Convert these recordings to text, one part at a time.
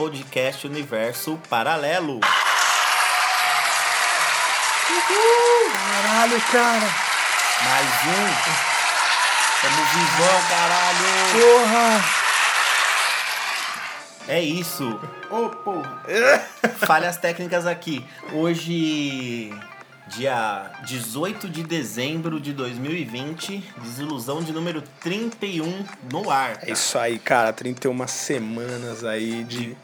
podcast Universo Paralelo. Caralho, cara. Mais um. Tamo vivão, caralho. Porra. É isso. Ô, porra. Falhas técnicas aqui. Hoje, dia 18 de dezembro de 2020, desilusão de número 31 no ar. É isso aí, cara. 31 semanas aí de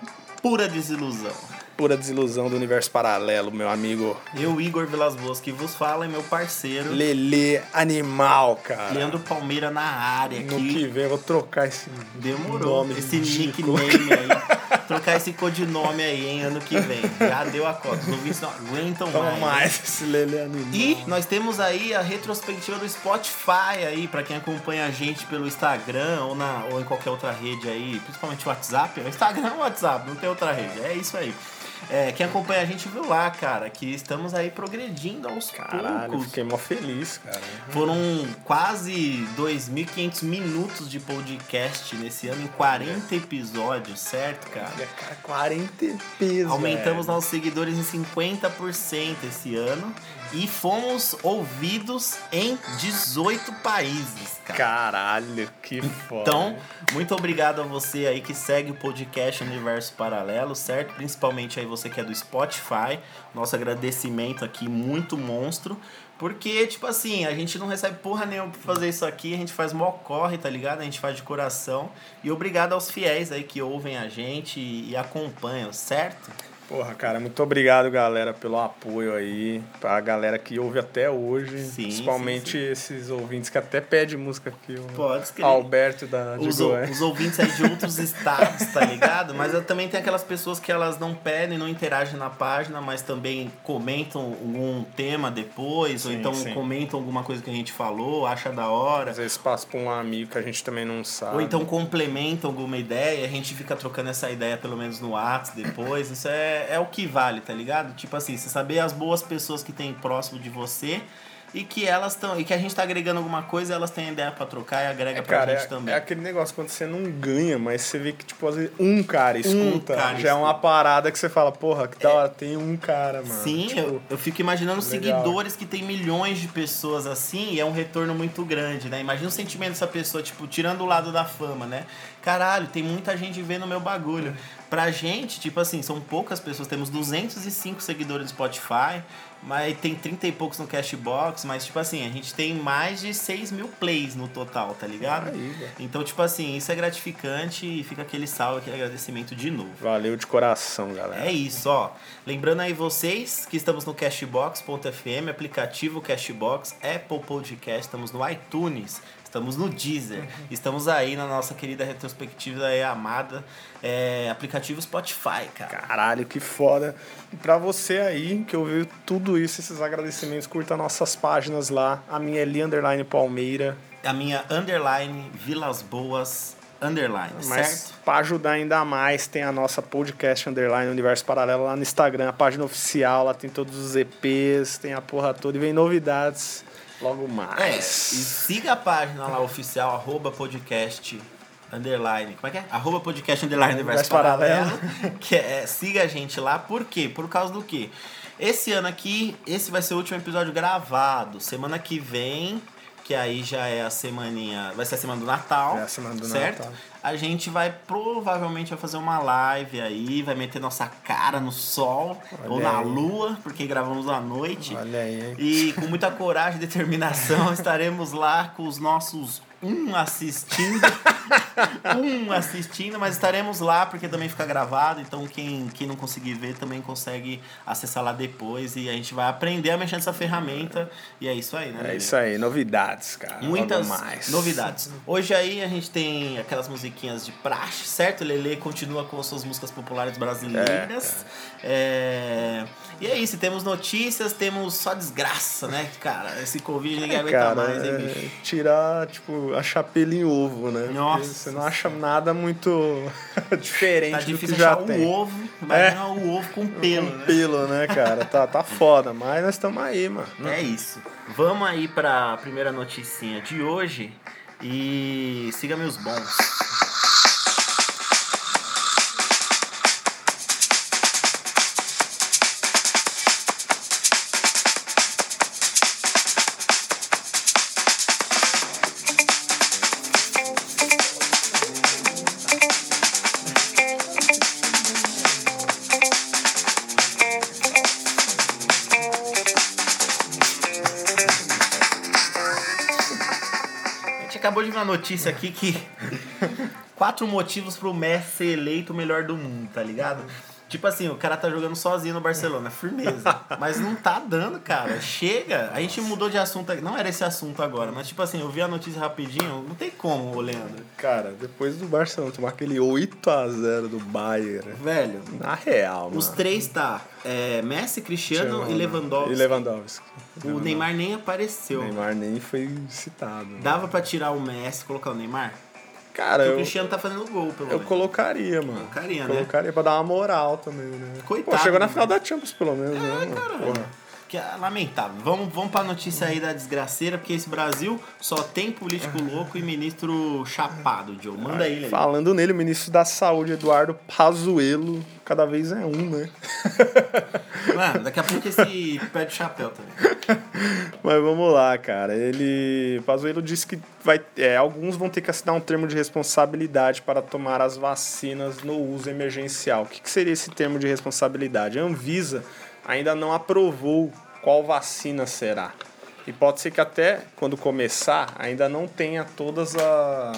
Pura desilusão. pura desilusão do universo paralelo, meu amigo. Eu, Igor Vilas Boas, que vos fala, e meu parceiro, Lelê animal, cara. Leandro Palmeira na área No aqui. que vem eu vou trocar esse Demorou. nome esse ridículo. nickname aí. Trocar esse codinome aí, hein, ano que vem. Já deu a cota. Os ouvintes não aguentam Toma mais. mais esse Lelê animal. E nós temos aí a retrospectiva do Spotify aí, pra quem acompanha a gente pelo Instagram ou, na, ou em qualquer outra rede aí, principalmente o WhatsApp. O Instagram ou WhatsApp, não tem outra rede. É isso aí. É, quem acompanha a gente viu lá, cara, que estamos aí progredindo aos Caralho, poucos. fiquei mó feliz, cara. Foram quase 2.500 minutos de podcast nesse ano em 40 episódios, certo, cara? Olha, cara, 40 pesos. Aumentamos velho. nossos seguidores em 50% esse ano e fomos ouvidos em 18 países, cara. Caralho, que foda. Então, muito obrigado a você aí que segue o podcast Universo Paralelo, certo? Principalmente aí você que é do Spotify. Nosso agradecimento aqui, muito monstro. Porque, tipo assim, a gente não recebe porra nenhuma pra fazer isso aqui, a gente faz mó corre, tá ligado? A gente faz de coração. E obrigado aos fiéis aí que ouvem a gente e, e acompanham, certo? Porra, cara, muito obrigado, galera, pelo apoio aí. Pra galera que ouve até hoje. Sim, principalmente sim, esses ouvintes que até pedem música aqui. Pode escrever. Alberto da os, Goiás. os ouvintes aí de outros estados, tá ligado? Mas eu também tem aquelas pessoas que elas não pedem, não interagem na página, mas também comentam algum tema depois, ou Sim, então sim. comentam alguma coisa que a gente falou, acha da hora. Às vezes passa pra um amigo que a gente também não sabe. Ou então complementam alguma ideia, a gente fica trocando essa ideia pelo menos no WhatsApp depois. Isso é, é o que vale, tá ligado? Tipo assim, você saber as boas pessoas que tem próximo de você e que elas estão. E que a gente tá agregando alguma coisa, elas têm ideia pra trocar e agrega É, pra cara, gente é, também. é aquele negócio quando você não ganha, mas você vê que, tipo, às vezes um cara escuta, cara já é uma escuta. parada que você fala, porra, que da hora, tem um cara, mano. Sim, Tipo, eu, eu fico imaginando legal. seguidores que tem milhões de pessoas assim e é um retorno muito grande, né? Imagina o sentimento dessa pessoa, tipo, tirando o lado da fama, né? Caralho, tem muita gente vendo meu bagulho. Pra gente, tipo assim, são poucas pessoas, temos 205 seguidores no Spotify, mas tem 30 e poucos no Cashbox, mas tipo assim, a gente tem mais de 6 mil plays no total, tá ligado? Velho. Então, tipo assim, isso é gratificante e fica aquele salve, aquele agradecimento de novo. Valeu de coração, galera. É isso, ó. Lembrando aí vocês que estamos no Cashbox.fm, aplicativo Cashbox, Apple Podcast, estamos no iTunes, estamos no Deezer, estamos aí na nossa querida retrospectiva aí, amada é, aplicativo Spotify, cara. Caralho, que foda. E pra você aí que ouviu tudo isso, esses agradecimentos, curta nossas páginas lá. A minha é Li Underline Palmeira. A minha underline Vilas Boas underline, Mas certo? pra ajudar ainda mais, tem a nossa podcast Underline Universo Paralelo lá no Instagram, a página oficial, lá tem todos os EPs, tem a porra toda e vem novidades logo É, e mais. siga a página lá oficial, arroba podcast underline, como é que é? Arroba podcast underline universo Universo Paralelo. paralelo. Que é, siga a gente lá, por quê? Por causa do quê? Esse ano aqui, esse vai ser o último episódio gravado. Semana que vem, que aí já é a semaninha, vai ser a semana do Natal. É a semana do certo? Natal. A gente vai provavelmente vai fazer uma live aí, vai meter nossa cara no sol Olha ou na aí. lua, porque gravamos à noite. Olha aí? E com muita coragem e determinação estaremos lá com os nossos um assistindo. um assistindo, mas estaremos lá porque também fica gravado. Então quem, quem não conseguir ver também consegue acessar lá depois. E a gente vai aprender a mexer nessa ferramenta. E é isso aí, né? É isso aí, novidades, cara. Muitas mais. novidades. Hoje aí a gente tem aquelas musiquinhas de praxe, certo? Lele continua com as suas músicas populares brasileiras. É, E é isso, temos notícias, temos só desgraça, né? Cara, esse Covid ninguém aguenta Cara, mais, hein, é bicho? tirar, tipo, a chapela em ovo, né? Porque Nossa Você não acha nada muito diferente Tá do que difícil já achar o tem. ovo, imagina o ovo com pelo, Com né? pelo, né, cara? Tá, tá foda, mas nós estamos aí, mano. É isso. Vamos aí pra primeira noticinha de hoje e siga meus bons. Acabou de ver uma notícia aqui que. Quatro motivos pro Messi ser eleito o melhor do mundo, tá ligado? Tipo assim, o cara tá jogando sozinho no Barcelona, firmeza. Mas não tá dando, cara. Chega. A gente mudou de assunto. Não era esse assunto agora, mas tipo assim, eu vi a notícia rapidinho. Não tem como, Leandro. Cara, depois do Barcelona tomar aquele 8x0 do Bayern. Velho. Na real, mano. Os três tá. É, Messi, Cristiano Cristiano e Lewandowski. E Lewandowski. O Neymar nem apareceu. O Neymar nem foi citado. Dava pra tirar o Messi e colocar o Neymar? Cara, Porque o eu, Cristiano tá fazendo gol, pelo eu menos. colocaria, mano. Colocaria, né? Colocaria pra dar uma moral também, né? Coitado, Pô, chegou na né? final da Champions, pelo menos, né? É, mano? caramba. Porra. Que é lamentável. Vamos, vamos pra notícia aí da desgraceira, porque esse Brasil só tem político louco e ministro chapado, Joe. Manda aí, Lelê. Falando nele, o ministro da Saúde, Eduardo Pazuello, cada vez é um, né? Mano, daqui a pouco esse pede chapéu também. Mas vamos lá, cara. Ele. Pazuello disse que vai, é, alguns vão ter que assinar um termo de responsabilidade para tomar as vacinas no uso emergencial. O que, que seria esse termo de responsabilidade? A Anvisa ainda não aprovou qual vacina será. E pode ser que até quando começar ainda não tenha todas a.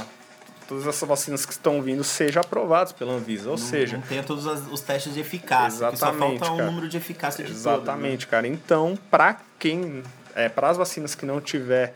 Todas essas vacinas que estão vindo sejam aprovadas pela Anvisa. Ou seja, Não tem todos os testes de eficácia. porque só Exatamente, falta o cara. número de eficácia de Exatamente, cara. Então, para quem. É, para as vacinas que não tiver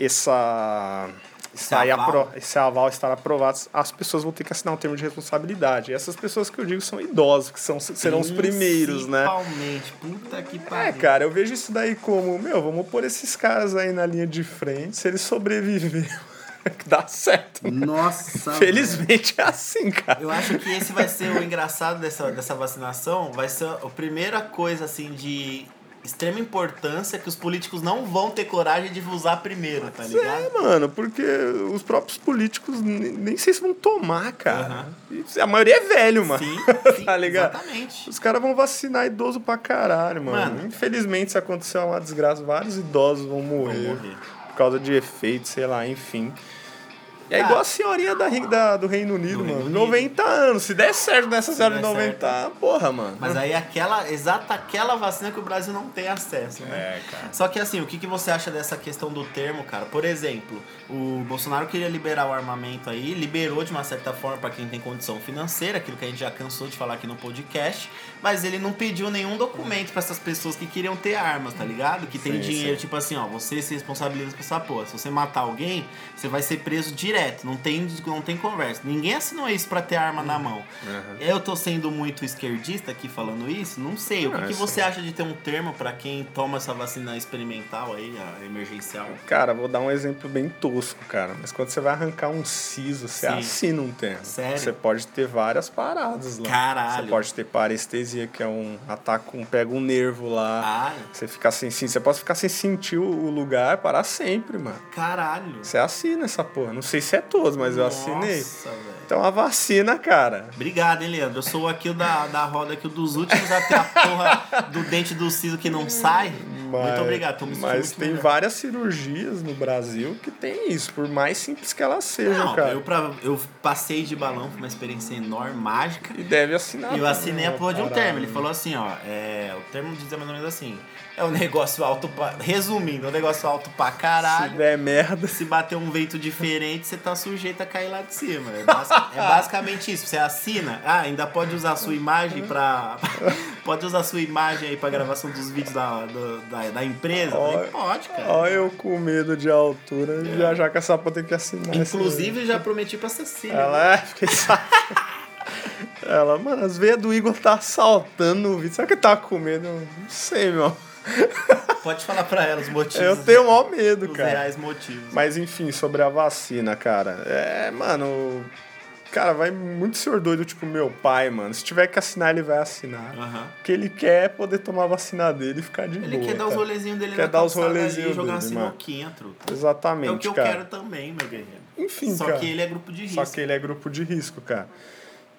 essa. Esse aí aval. apro- esse aval estar aprovado, as pessoas vão ter que assinar um termo de responsabilidade. E essas pessoas que eu digo são idosos, que são, serão os primeiros, né? Principalmente. Puta que pariu. É, cara, eu vejo isso daí como, meu, vamos pôr esses caras aí na linha de frente, se eles sobreviverem, dá certo. né? Nossa. Felizmente é assim, cara. Eu acho que esse vai ser o engraçado dessa, dessa vacinação. Vai ser a primeira coisa, assim, de extrema importância que os políticos não vão ter coragem de usar primeiro, tá ligado? É, mano, porque os próprios políticos nem sei se vão tomar, cara. E A maioria é velho, mano. Sim, sim, tá ligado? exatamente. Os caras vão vacinar idoso pra caralho, mano. Mano. Infelizmente, se acontecer uma desgraça, vários idosos vão morrer. morrer. Por causa de efeitos, sei lá, enfim. E é igual a senhorinha da, da- do Reino Unido, do mano. Reino Unido. 90 anos. Se der certo nessa senhora de der 90, porra, mano. Mas aí aquela, exata aquela vacina que o Brasil não tem acesso, né? É, cara. Só que assim, o que, que você acha dessa questão do termo, cara? Por exemplo, o Bolsonaro queria liberar o armamento aí, liberou de uma certa forma para quem tem condição financeira, aquilo que a gente já cansou de falar aqui no podcast, mas ele não pediu nenhum documento para essas pessoas que queriam ter armas, tá ligado? Que tem Sim, dinheiro, sim. tipo assim, ó, você se responsabiliza por essa porra. Se você matar alguém, você vai ser preso direto, não tem, não tem conversa. Ninguém assinou isso para ter arma na mão. Eu tô sendo muito esquerdista aqui falando isso? Não sei. O que, Ah, que você acha de ter um termo para quem toma essa vacina experimental aí, a emergencial? Cara, vou dar um exemplo bem tosco, cara. Mas quando você vai arrancar um siso, você Sim. assina um termo. Sério? Você pode ter várias paradas lá. Caralho. Você pode ter parestesia, que é um ataque, um, pega um nervo lá. Ai, Você fica sem sim, você pode ficar sem sentir o lugar para sempre, mano. caralho. Você assina essa porra. Não sei se é todos, mas eu assinei. Velho. Então a vacina, cara. Obrigado, hein, Leandro? Eu sou aqui da, da roda aqui, dos últimos a ter a porra do dente do siso que não sai. Mas, Muito obrigado, tô me Mas tem melhor. várias cirurgias no Brasil que tem isso, por mais simples que elas sejam, Não, cara. eu, pra, eu passei de balão, foi uma experiência enorme, mágica. E deve assinar. E eu assinei a também, porra de um termo. Ele falou assim, ó, é, o termo dizia mais ou menos assim, é um negócio alto pra... Resumindo, é um negócio alto pra Se caralho. der merda. Se bater um vento diferente, você tá sujeito a cair lá de cima. É, é basicamente isso. Você assina, ah, ainda pode usar a sua imagem pra. pode usar a sua imagem aí pra gravação dos vídeos da, da, da empresa? Falei, Olha- pode, cara. Olha eu com medo de altura, já já que essa porra tem que assinar. Inclusive, já prometi pra Cecília. Ela é, fiquei. Ela, mano, as veias do Igor tá saltando no vídeo. Será que ele tá com medo? Não sei, meu. Pode falar pra ela os motivos. Eu tenho o maior medo, os cara. reais motivos. Mas enfim, sobre a vacina, cara. É, mano. Cara, vai muito senhor doido, tipo meu pai, mano. Se tiver que assinar, ele vai assinar. Aham. O que ele quer é poder tomar a vacina dele e ficar de Ele boa. quer dar os rolezinhos dele Quer dar os rolezinhos jogar uma dele, mano. sinuquinha, truta. Exatamente, É o que eu cara. quero também, meu guerreiro. Enfim, Só cara. que ele é grupo de risco. Só que ele é grupo de risco, cara.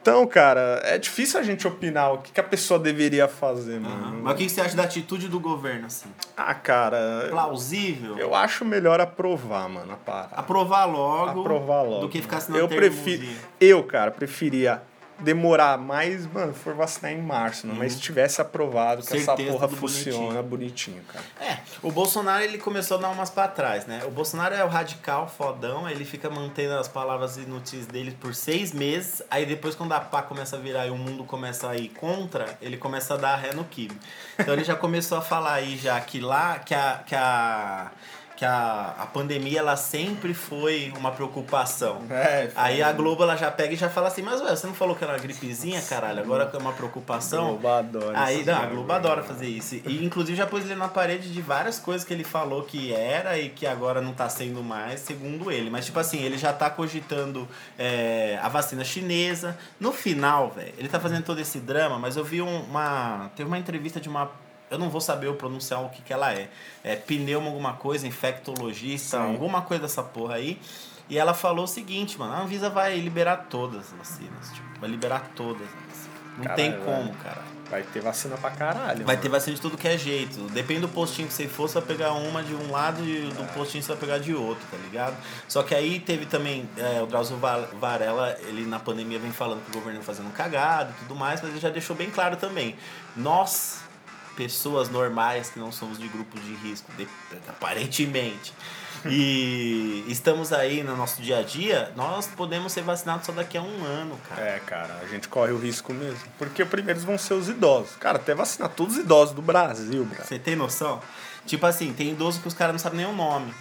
Então, cara, é difícil a gente opinar o que, que a pessoa deveria fazer, mano. Mas o que você acha da atitude do governo, assim? Ah, cara, Plausível? eu acho melhor aprovar, mano, a parada. Aprovar logo. Aprovar logo. Do que ficar assinando eu prefiro Eu, cara, preferia demorar mais, mano, for vacinar em março, não, mas se tivesse aprovado que essa Uhum. Certeza, porra tudo funciona bonitinho, cara. É, o Bolsonaro ele começou a dar umas pra trás, né? O Bolsonaro é o radical, fodão, ele fica mantendo as palavras inúteis dele por seis meses, aí depois quando a pá começa a virar e o mundo começa a ir contra, ele começa a dar ré no kibe. Então ele já começou a falar aí já que lá, que a... Que a que a, a pandemia ela sempre foi uma preocupação. É, Aí a Globo ela já pega e já fala assim, mas ué, você não falou que era uma gripezinha, caralho, agora que é uma preocupação. Globo adora Aí, não, a Globo adora fazer isso. E inclusive já pôs ele na parede de várias coisas que ele falou que era e que agora não tá sendo mais, segundo ele. Mas, tipo assim, ele já tá cogitando é, a vacina chinesa. No final, velho, ele tá fazendo todo esse drama, mas eu vi um- uma. Teve uma entrevista de uma. Eu não vou saber eu pronunciar o que, que ela é. É pneuma alguma coisa, infectologista, Sim. alguma coisa dessa porra aí. E ela falou o seguinte, mano, a Anvisa vai liberar todas as vacinas. Tipo, vai liberar todas as vacinas. Não Caralho, tem como, cara. Vai ter vacina pra caralho. Vai mano. ter vacina de tudo que é jeito. Depende do postinho que você for, você vai pegar uma de um lado e do postinho você vai pegar de outro, tá ligado? Só que aí teve também é, o Drauzio Va- Varela, ele na pandemia vem falando que o governo fazendo cagado e tudo mais, mas ele já deixou bem claro também. Nós, pessoas normais que não somos de grupo de risco, de- aparentemente, e estamos aí no nosso dia a dia, nós podemos ser vacinados só daqui a um ano, cara. É, cara, a gente corre o risco mesmo. Porque primeiros vão ser os idosos. Cara, até vacinar todos os idosos do Brasil, cara. Você tem noção? Tipo assim, tem idoso que os caras não sabem nem o nome.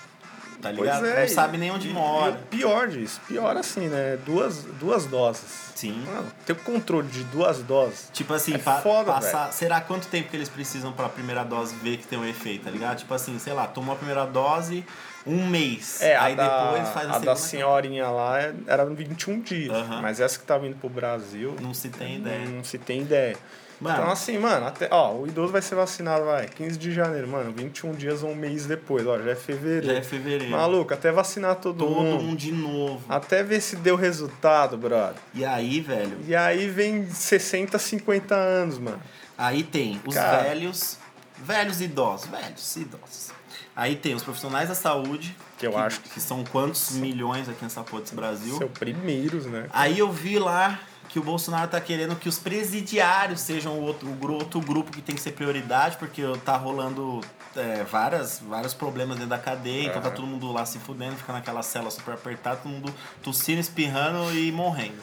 Tá Pois ligado? é, não sabe nem onde e- mora. e pior disso, pior assim, né? Duas, duas doses. Sim. Mano, ter o controle de duas doses. Tipo assim, É pa- foda, passar. Será quanto tempo que eles precisam pra primeira dose ver que tem um efeito, tá ligado? Tipo assim, sei lá, tomou a primeira dose um mês. É, aí a da, depois faz a, a segunda. da senhorinha lá é- era 21 dias. Mas essa que tá vindo pro Brasil, Não se tem ideia. não se tem ideia. Mano. Então, assim, mano, até, ó, o idoso vai ser vacinado, vai, 15 de janeiro, mano, 21 dias ou um mês depois, ó, já é fevereiro. Já é fevereiro. Maluco, até vacinar todo, Todo mundo. mundo de novo. Até ver se deu resultado, brother. E aí, velho, E aí vem 60, 50 anos, mano. aí tem os Cara. velhos, velhos idosos, velhos e idosos. Aí tem os profissionais da saúde, Que eu acho que- que são quantos milhões aqui nessa porra desse Brasil. São primeiros, né? Aí eu vi lá que o Bolsonaro tá querendo que os presidiários sejam o outro, o outro grupo que tem que ser prioridade, porque tá rolando é, várias, vários problemas dentro da cadeia, então tá Aham. todo mundo lá se fudendo, fica naquela cela super apertada, todo mundo tossindo, espirrando e morrendo.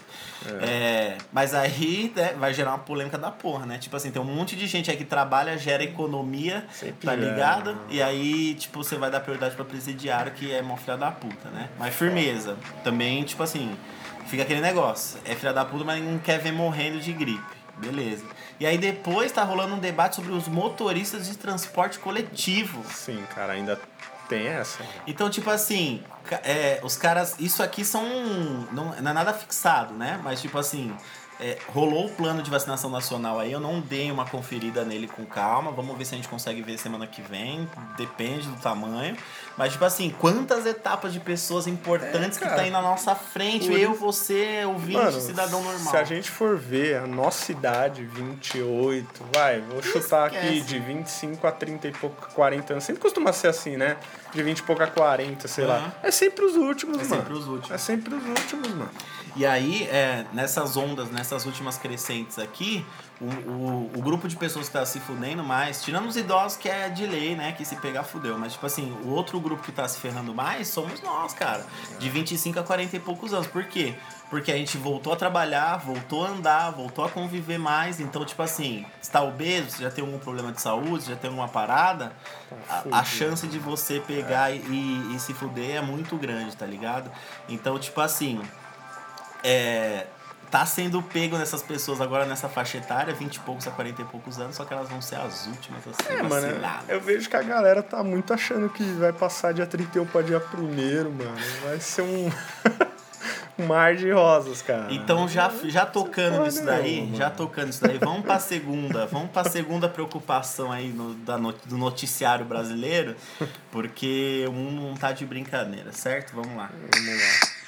É, mas aí né, vai gerar uma polêmica da porra, né? Tipo assim, tem um monte de gente aí que trabalha, gera economia, Sempre tá é, ligado? E aí, tipo, você vai dar prioridade pra presidiário, que é mó filha da puta, né? Mas firmeza. Também, tipo assim, fica aquele negócio. É filha da puta, mas não quer ver morrendo de gripe. Beleza. E aí depois tá rolando um debate sobre os motoristas de transporte coletivo. Sim, cara, ainda tem essa. Então, tipo assim, é, os caras. Isso aqui são. Não, não é nada fixado, né? Mas, tipo assim. É, rolou o plano de vacinação nacional aí, eu não dei uma conferida nele com calma. Vamos ver se a gente consegue ver semana que vem. Depende do tamanho. Mas, tipo assim, quantas etapas de pessoas importantes É, que cara. tá aí na nossa frente? Por Eu, você, ouvinte, Mano, cidadão normal. se a gente for ver a nossa idade, 28, vai, vou chutar aqui Esquece. de 25 a 30 e pouco, 40 anos. Sempre costuma ser assim, né? De 20 e pouco a 40, sei Aham. lá. É sempre os últimos, É mano. sempre os últimos. É sempre os últimos, mano. E aí, é, nessas ondas, nessas últimas crescentes aqui, o, o, o grupo de pessoas que tá se fudendo mais, tirando os idosos que é de lei, né? Que se pegar fudeu. Mas, tipo assim, o outro grupo que tá se ferrando mais somos nós, cara. De 25 a 40 e poucos anos. Por quê? Porque a gente voltou a trabalhar, voltou a andar, voltou a conviver mais. Então, tipo assim, está obeso, você já tem algum problema de saúde, já tem alguma parada, a, a fudido. chance de você pegar e, e se fuder é muito grande, tá ligado? Então, tipo assim, é, tá sendo pego nessas pessoas agora nessa faixa etária, 20 e poucos a 40 e poucos anos, só que elas vão ser as últimas a ser É, mano, eu vejo que a galera tá muito achando que vai passar dia 31 pra dia 1 mano. Vai ser um. mar de rosas, cara. Então já, já tocando nisso daí, já tocando nisso daí, vamos pra segunda, vamos pra segunda preocupação aí no, da no- do noticiário brasileiro, porque o mundo não tá de brincadeira, certo? Vamos lá. Vamos lá.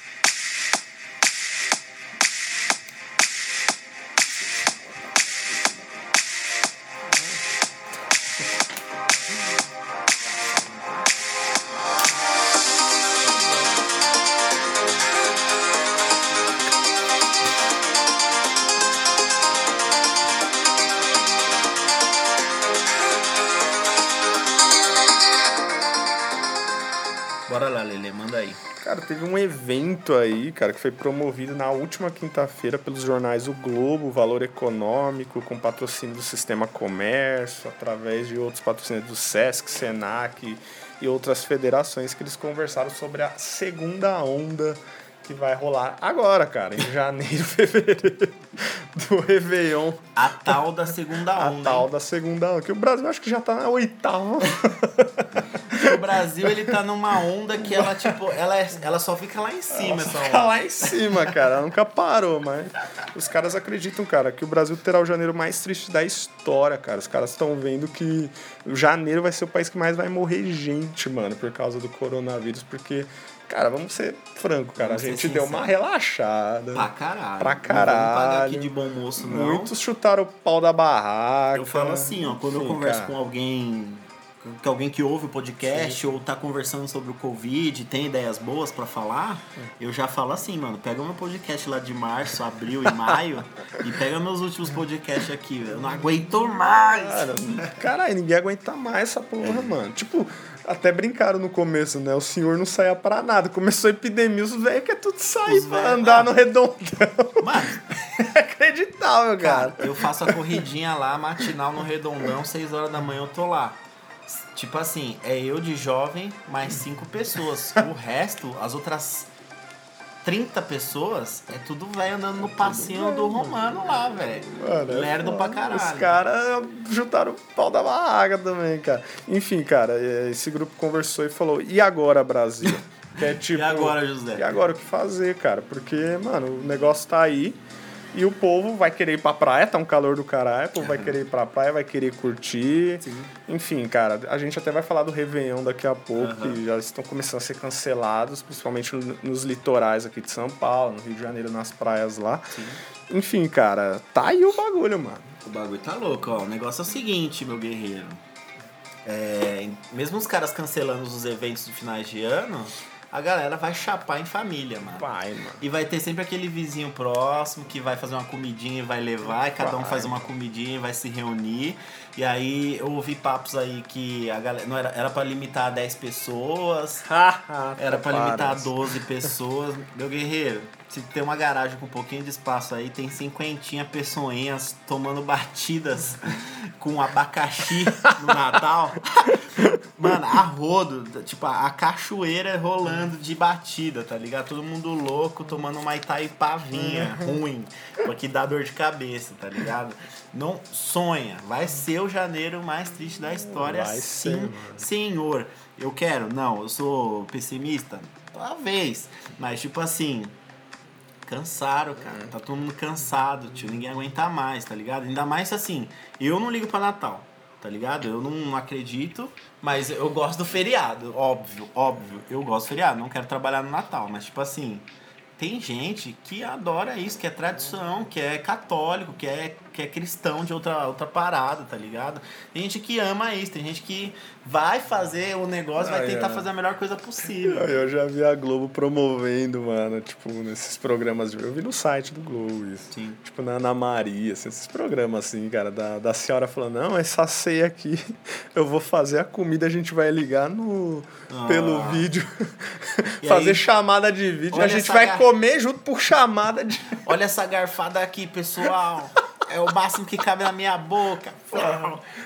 Cara, teve um evento aí, cara, que foi promovido na última quinta-feira pelos jornais O Globo, Valor Econômico, com patrocínio do Sistema Comércio, através de outros patrocínios do SESC, SENAC e outras federações que eles conversaram sobre a segunda onda que vai rolar agora, cara, em janeiro, fevereiro do Réveillon. A tal da segunda onda. A tal hein? da segunda onda. Que o Brasil acho que já tá na oitava. o Brasil, ele tá numa onda que ela, tipo, ela, é, ela só fica lá em cima, essa Fica lá em cima, cara. Ela nunca parou, mas os caras acreditam, cara, que o Brasil terá o janeiro mais triste da história, cara. Os caras estão vendo que o janeiro vai ser o país que mais vai morrer gente, mano, por causa do coronavírus, porque Cara, vamos ser franco, cara. Vamos a gente deu uma relaxada. Pra caralho. Pra caralho. Não vamos pagar aqui de bom moço, não. Muitos chutaram o pau da barraca. Eu falo assim, ó, quando Sim, eu converso cara. com alguém que alguém que ouve o podcast Sim. ou tá conversando sobre o Covid, tem ideias boas para falar, eu já falo assim, mano, pega o meu podcast lá de março, abril e maio e pega meus últimos podcasts aqui, eu não aguento mais. Cara, caralho, ninguém aguenta mais essa porra, mano. Tipo, até brincaram no começo, né? O senhor não saia pra nada. Começou a epidemia, os velhos quer tudo sair os pra véio, andar no redondão. Mano, é acreditável, cara. cara. Eu faço a corridinha lá, matinal no redondão, 6 horas da manhã eu tô lá. Tipo assim, é eu de jovem mais cinco pessoas. O resto, as outras 30 pessoas, é tudo velho andando no passinho do Romano lá, velho. É Lerdo pra caralho. Os caras juntaram o pau da barraca também, cara. Enfim, cara, esse grupo conversou e falou: e agora, Brasil? Que é tipo, e agora, José? E agora o que fazer, cara? Porque, mano, o negócio tá aí. E o povo vai querer ir pra praia, tá um calor do caralho, o povo vai querer ir pra praia, vai querer curtir. Sim. Enfim, cara, a gente até vai falar do Réveillon daqui a pouco, uhum. que já estão começando a ser cancelados, principalmente nos litorais aqui de São Paulo, no Rio de Janeiro, nas praias lá. Sim. Enfim, cara, tá aí o bagulho, mano. O bagulho tá louco, ó. O negócio é o seguinte, meu guerreiro. É, mesmo os caras cancelando os eventos de finais de ano, a galera vai chapar em família, mano. Vai, mano. E vai ter sempre aquele vizinho próximo que vai fazer uma comidinha e vai levar, e cada vai. um faz uma comidinha e vai se reunir. E aí eu ouvi papos aí que a galera não era era para limitar a 10 pessoas, era para limitar a 12 pessoas. Meu guerreiro, se tem uma garagem com um pouquinho de espaço aí, tem cinquentinha pessoinhas tomando batidas com abacaxi no Natal. Mano, a rodo, tipo, a cachoeira rolando de batida, tá ligado? Todo mundo louco, tomando uma Itaipavinha ruim, porque dá dor de cabeça, tá ligado? Não sonha, vai ser o janeiro mais triste da história, vai sim, ser, senhor. Eu quero, não, eu sou pessimista, talvez, mas tipo assim, Cansaram, cara. Tá todo mundo cansado, tio. Ninguém aguenta mais, tá ligado? Ainda mais assim, eu não ligo pra Natal, tá ligado? Eu não acredito, mas eu gosto do feriado, óbvio, óbvio. Eu gosto do feriado, não quero trabalhar no Natal, mas tipo assim, tem gente que adora isso, que é tradição, que é católico, que é, que é cristão de outra, outra parada, tá ligado? Tem gente que ama isso, tem gente que vai fazer o negócio, vai tentar é. fazer a melhor coisa possível. Eu já vi a Globo promovendo, mano, tipo, nesses programas. De... Eu vi no site do Globo isso. Sim. Tipo, na Ana Maria, assim, esses programas assim, cara, da, da senhora falando, não, essa ceia aqui, eu vou fazer a comida, a gente vai ligar no ah. pelo vídeo, fazer aí, chamada de vídeo, a gente vai gar... comer junto por chamada de. Olha essa garfada aqui, pessoal. É o máximo que cabe na minha boca.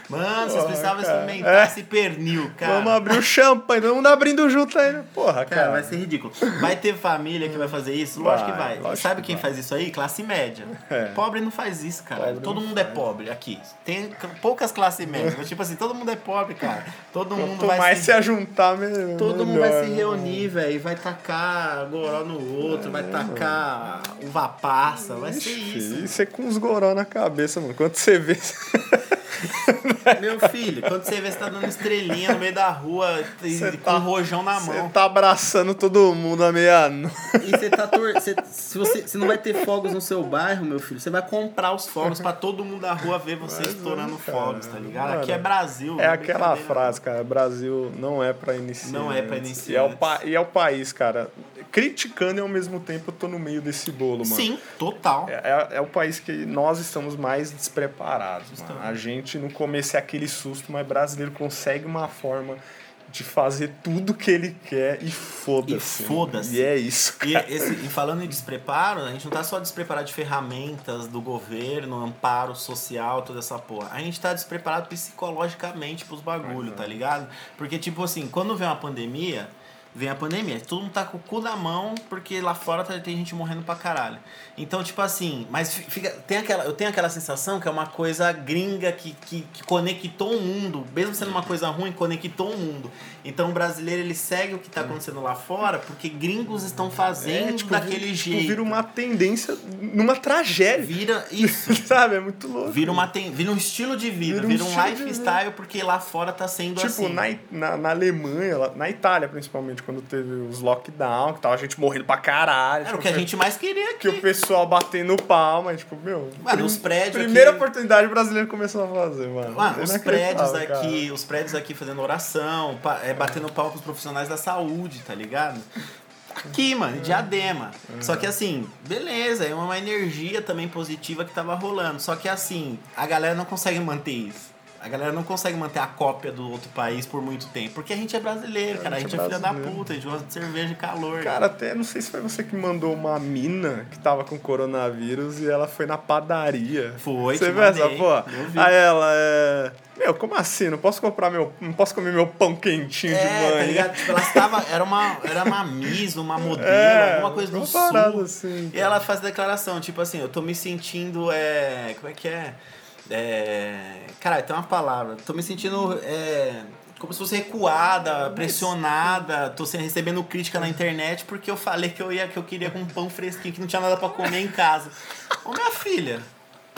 Mano, vocês precisavam experimentar é. esse pernil, cara. Vamos abrir o champanhe, todo mundo abrindo junto aí. Né? Porra, cara. Cara, vai ser ridículo. Vai ter família que vai fazer isso? Lógico vai, que vai. Sabe que quem vai. faz isso aí? Classe média. É. Pobre não faz isso, cara. Pobre todo mundo é faz. é pobre aqui. Tem poucas classes médias. mas, tipo assim, todo mundo é pobre, cara. Todo Quanto mundo vai mais se, se ajuntar, mesmo. Todo mundo vai se reunir, velho. Vai tacar goró no outro, é, vai tacar uva passa. Vai Ixi, ser isso. Isso é com os goró na cabeça, mano. Quando você vê. Meu filho, quando você vê você tá dando estrelinha no meio da rua e, com tá, um rojão na mão. Você tá abraçando todo mundo a meia-noite. E você tá tor você, se você se não vai ter fogos no seu bairro, meu filho, você vai comprar os fogos pra todo mundo da rua ver você Mas estourando não, fogos, tá ligado? Mano, Aqui é Brasil. É, é aquela frase, cara, Brasil não é pra iniciar. Não é pra iniciar. E é, o e é o país, cara, criticando e ao mesmo tempo eu tô no meio desse bolo, mano. Sim, total. É, é, é o país que nós estamos mais despreparados, mano. A gente no começo é aquele susto, mas brasileiro consegue uma forma de fazer tudo que ele quer e foda-se. E foda-se. E é isso. E, esse, e, falando em despreparo, a gente não tá só despreparado de ferramentas do governo, amparo social, toda essa porra. A gente tá despreparado psicologicamente pros bagulho, tá ligado? Porque, tipo assim, quando vem uma pandemia, vem a pandemia. Todo mundo tá com o cu na mão, porque lá fora tá, tem gente morrendo pra caralho. Então, tipo assim, mas fica, tem aquela, eu tenho aquela sensação que é uma coisa gringa que, que, que conectou o mundo, mesmo sendo uma coisa ruim, conectou o mundo. Então o brasileiro ele segue o que tá acontecendo lá fora, porque gringos estão fazendo é, tipo, daquele vira, jeito. Tipo, vira uma tendência numa tragédia. Vira isso. Sabe? É muito louco. Vira, uma ten, vira um estilo de vida, vira um, vira um lifestyle, porque lá fora tá sendo tipo, assim. Tipo, na, na, na Alemanha, na Itália principalmente, quando teve os lockdown, que tava a gente morrendo pra caralho. Era tipo, o que a gente mais queria aqui. Que o pessoal batendo palma, tipo, meu. Mano, os prédios Primeira aqui... oportunidade o brasileiro começou a fazer, mano. Mano, os prédios aqui, cara. os prédios aqui fazendo oração, é, batendo palma com os profissionais da saúde, tá ligado? Aqui, mano, diadema. Só que assim, beleza, é uma energia também positiva que tava rolando. Só que assim, a galera não consegue manter isso. A galera não consegue manter a cópia do outro país por muito tempo. Porque a gente é brasileiro, cara. A gente, a gente é, é filha da puta, a gente gosta de cerveja e calor. Cara, até não sei se foi você que mandou uma mina que tava com coronavírus e ela foi na padaria. Foi, Você viu essa porra? Aí ela é. Meu, como assim? Não posso comprar meu. Não posso comer meu pão quentinho é, de manhã. Tá ligado? Tipo, ela estava. Era uma, era uma Miss, uma modelo, é, alguma coisa do sul. Assim, e ela faz declaração, tipo assim, eu tô me sentindo. É, como é que é? É, cara, tem uma palavra. Tô me sentindo é, como se fosse recuada, pressionada. Tô recebendo crítica na internet porque eu falei que eu ia que eu queria com um pão fresquinho que não tinha nada para comer em casa. Ô minha filha,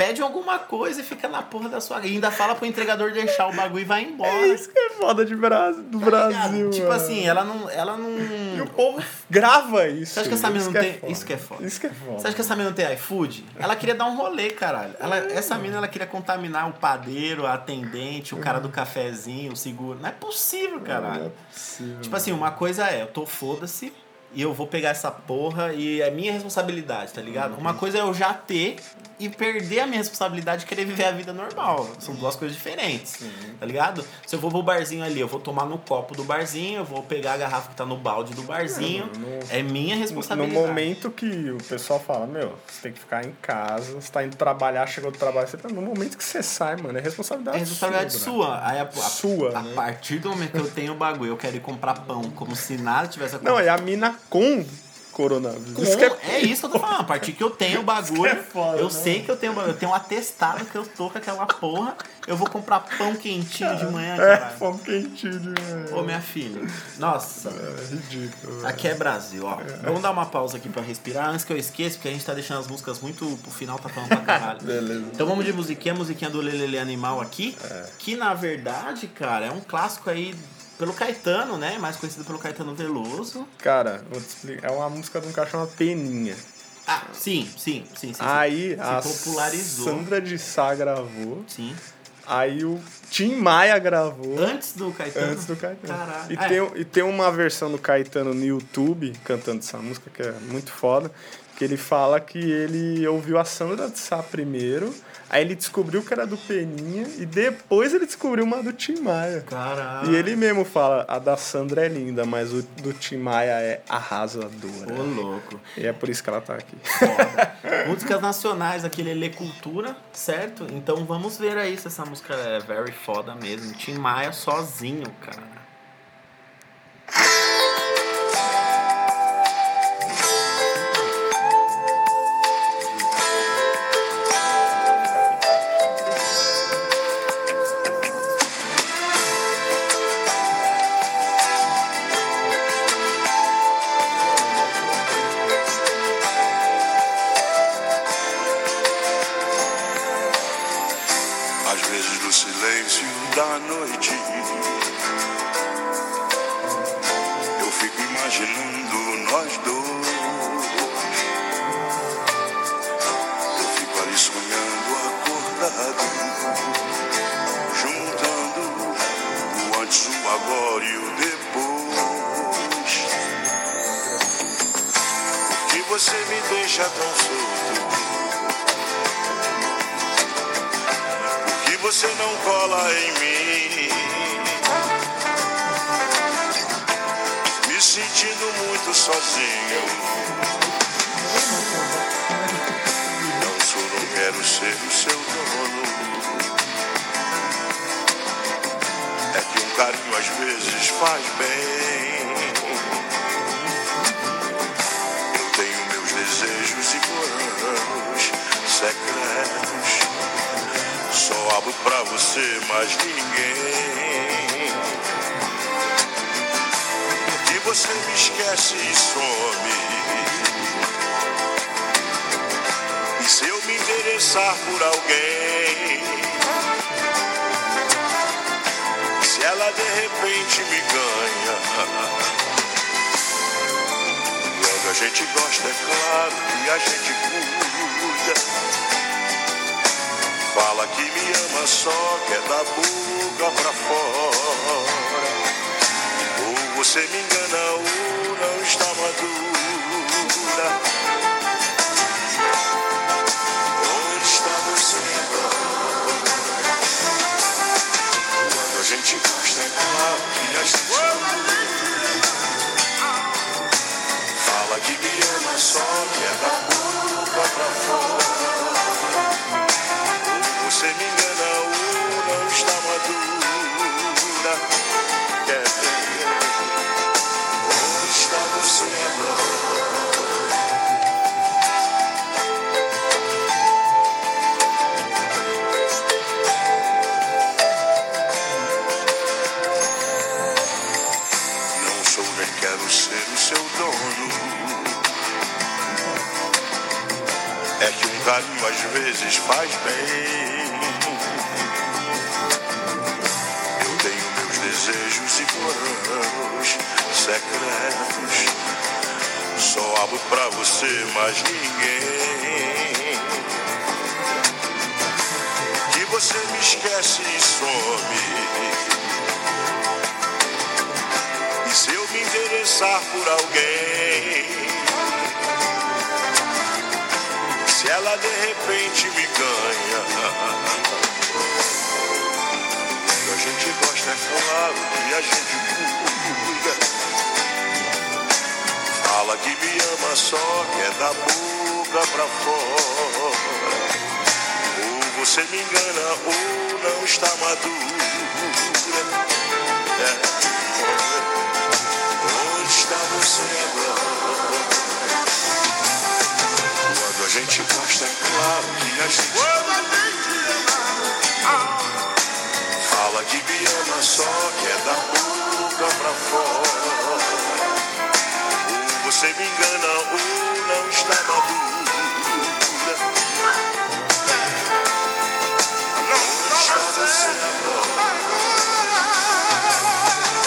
pede alguma coisa e fica na porra da sua. E ainda fala pro entregador deixar o bagulho e vai embora. É isso que é foda de Brasil, do tá Brasil. Tipo mano. assim, ela não, ela não. E o povo grava isso. Você acha que essa mina não é tem. É isso que é foda. Isso que é foda. Você acha que essa mina não tem iFood? Ela queria dar um rolê, caralho. Ela, é. Essa mina ela queria contaminar o padeiro, a atendente, o cara do cafezinho, o seguro. Não é possível, caralho. Não é possível. Tipo assim, uma coisa é, eu tô foda-se e eu vou pegar essa porra e é minha responsabilidade, tá ligado? Uma coisa é eu já ter e perder a minha responsabilidade de querer viver a vida normal. São duas coisas diferentes, tá ligado? Se eu vou pro barzinho ali, eu vou tomar no copo do barzinho, eu vou pegar a garrafa que tá no balde do barzinho. no, é minha responsabilidade. No momento que o pessoal fala, meu, você tem que ficar em casa, você tá indo trabalhar, chegou do trabalho, você tá, no momento que você sai, mano, é responsabilidade sua. É responsabilidade sua. sua. Aí a, a, sua, a, né? partir do momento que eu tenho o bagulho, eu quero ir comprar pão, como se nada tivesse acontecido. Não, é a mina com coronavírus. Isso é... é... isso que eu tô falando. A partir que eu tenho o bagulho, é foda, eu né? sei que eu tenho eu tenho um atestado que eu tô com aquela porra, eu vou comprar pão quentinho de manhã, cara. É, pão quentinho de manhã. Ô, minha filha. Nossa. É ridículo. Aqui é Brasil, ó. É. Vamos dar uma pausa aqui pra respirar, antes que eu esqueça, porque a gente tá deixando as músicas muito pro final, tá falando pra caralho. Beleza. Então vamos de musiquinha, musiquinha do Lelele Animal aqui, é. que na verdade, cara, é um clássico aí pelo Caetano, né? Mais conhecido pelo Caetano Veloso. Cara, vou te explicar. É uma música de um cara chamado Peninha. Ah, sim, sim, sim. sim Aí se a popularizou. Sandra de Sá gravou. Sim. Aí o Tim Maia gravou. Antes do Caetano? Antes do Caetano. Caralho. E, ah, tem, é. e tem uma versão do Caetano no YouTube, cantando essa música, que é muito foda, que ele fala que ele ouviu a Sandra de Sá primeiro, Aí ele descobriu que era do Peninha e depois ele descobriu uma do Tim Maia. Caralho. E ele mesmo fala, a da Sandra é linda, mas o do Tim Maia é arrasadora. Ô, louco. E é por isso que ela tá aqui. Músicas nacionais, aquele Lê Cultura, certo? Então vamos ver aí se essa música é very foda mesmo. Tim Maia sozinho, cara. Por alguém? Se ela de repente me ganha. Quando a gente gosta, é claro que a gente cuida. Fala que me ama só, que é da boca pra fora. Ou você me engana ou não está madura. Só, que é da boca pra fora. Vezes faz bem. Eu tenho meus desejos e planos secretos. Só abro pra você, mas ninguém. Que você me esquece e some. E se eu me interessar por alguém? De repente me ganha. Quando a gente gosta, é claro que a gente cuida. Fala que me ama só, que é da boca pra fora. Ou você me engana ou não está madura. É. Onde está você agora? Gente gosta, é claro que a gente Fala que me ama só, que é da boca pra fora. Ou você me engana ou não está madura. Onde está?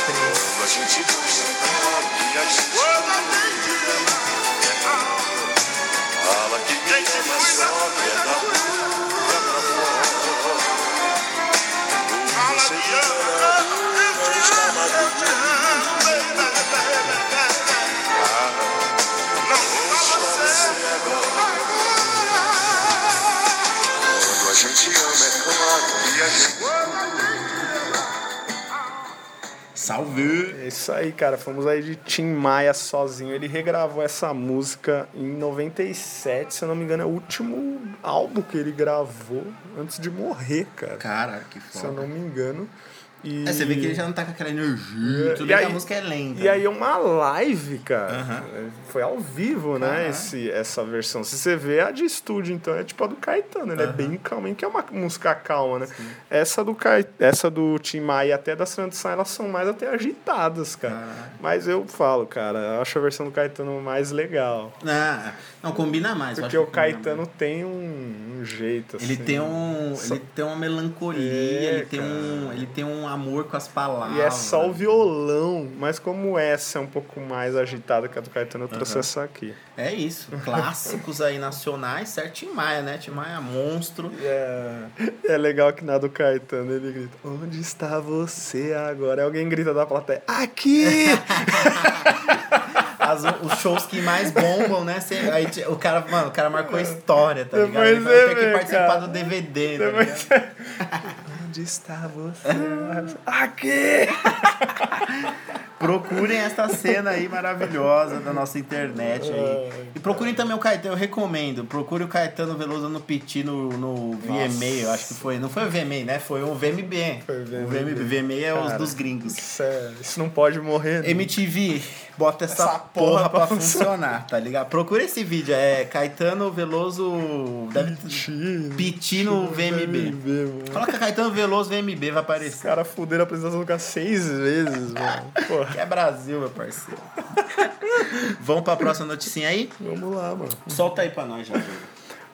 Quando a gente gosta, é claro que a gente Salve! É isso aí, cara. Fomos aí de Tim Maia sozinho. Ele regravou essa música em 97, se eu não me engano, é o último álbum que ele gravou antes de morrer, cara. Cara, que Se eu foda. não me engano. E... É, você vê que ele já não tá com aquela energia, É, tudo e aí- a música é lenta. E aí uma live, cara. Foi ao vivo, né? Esse, essa versão. Se você vê a de estúdio, então é tipo a do Caetano. Ele é bem calminho, que é uma música calma, né? Essa do, Cai... essa do Tim Maia e até da Santos elas são mais até agitadas, cara. Mas eu falo, cara, eu acho a versão do Caetano mais legal. Ah, não, combina mais. Porque o Caetano tem um, um jeito, mais. Ele assim. tem um. Só- Ele tem uma melancolia, É, ele, tem um, ele tem um amor com as palavras. E é só o violão, mas como essa é um pouco mais agitada que a do Caetano, eu trouxe essa aqui. É isso. Clássicos aí nacionais, certo? Tim Maia, né? Tim Maia, monstro. É, é legal que na do Caetano ele grita: Onde está você agora? Alguém grita da plateia: Aqui! As- os shows que mais bombam, né? Cê- aí o cara, mano, o cara marcou a história, tá ligado? Ele vai ter que participar cara. do DVD, tá Depois- ligado? Onde está você? Aqui! Procurem essa cena aí maravilhosa da nossa internet aí. E procurem também o Caetano, eu recomendo. Procure o Caetano Veloso no Piti no, no VMA, eu acho que foi. Não foi o VMA, né? Foi o VMB. Foi o O VMB. VMB, VMA é os dos gringos. Sério, isso não pode morrer. né? MTV, bota essa, Essa porra, porra pra funcionar, tá ligado? Procura esse vídeo, é Caetano Veloso. Deve Piti. No VMB. mano. Coloca Caetano Veloso VMB, vai Os aparecer. caras fuderam a apresentação do cara seis vezes, mano. Porra, Que é Brasil, meu parceiro. Vamos pra próxima noticinha aí? vamos lá, mano. Solta aí pra nós já.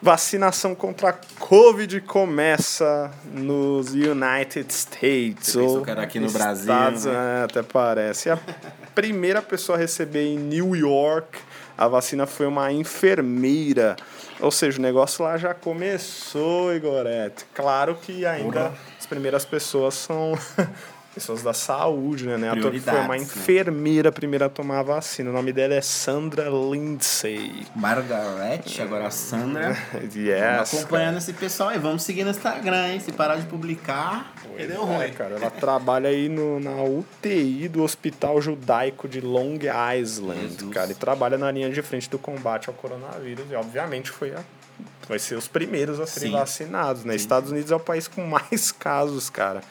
Vacinação contra a Covid começa nos United States. Você ou que era aqui no Brasil, Estados, né? é, até parece. A primeira pessoa a receber em New York a vacina foi uma enfermeira. Ou seja, o negócio lá já começou, Igorete. Claro que ainda as primeiras pessoas são pessoas da saúde, né? né? A que foi uma né? enfermeira a primeira a tomar a vacina. O nome dela é Sandra Lindsay. Margarete, agora a Sandra. Yes. acompanhando esse pessoal aí. Vamos seguir no Instagram, hein? Se parar de publicar, deu É, ruim. cara, ela trabalha aí no, na UTI do Hospital Judaico de Long Island, Jesus. cara, e trabalha na linha de frente do combate ao coronavírus e obviamente foi a, vai ser os primeiros a serem Sim. vacinados, né? Estados Unidos é o país com mais casos, cara,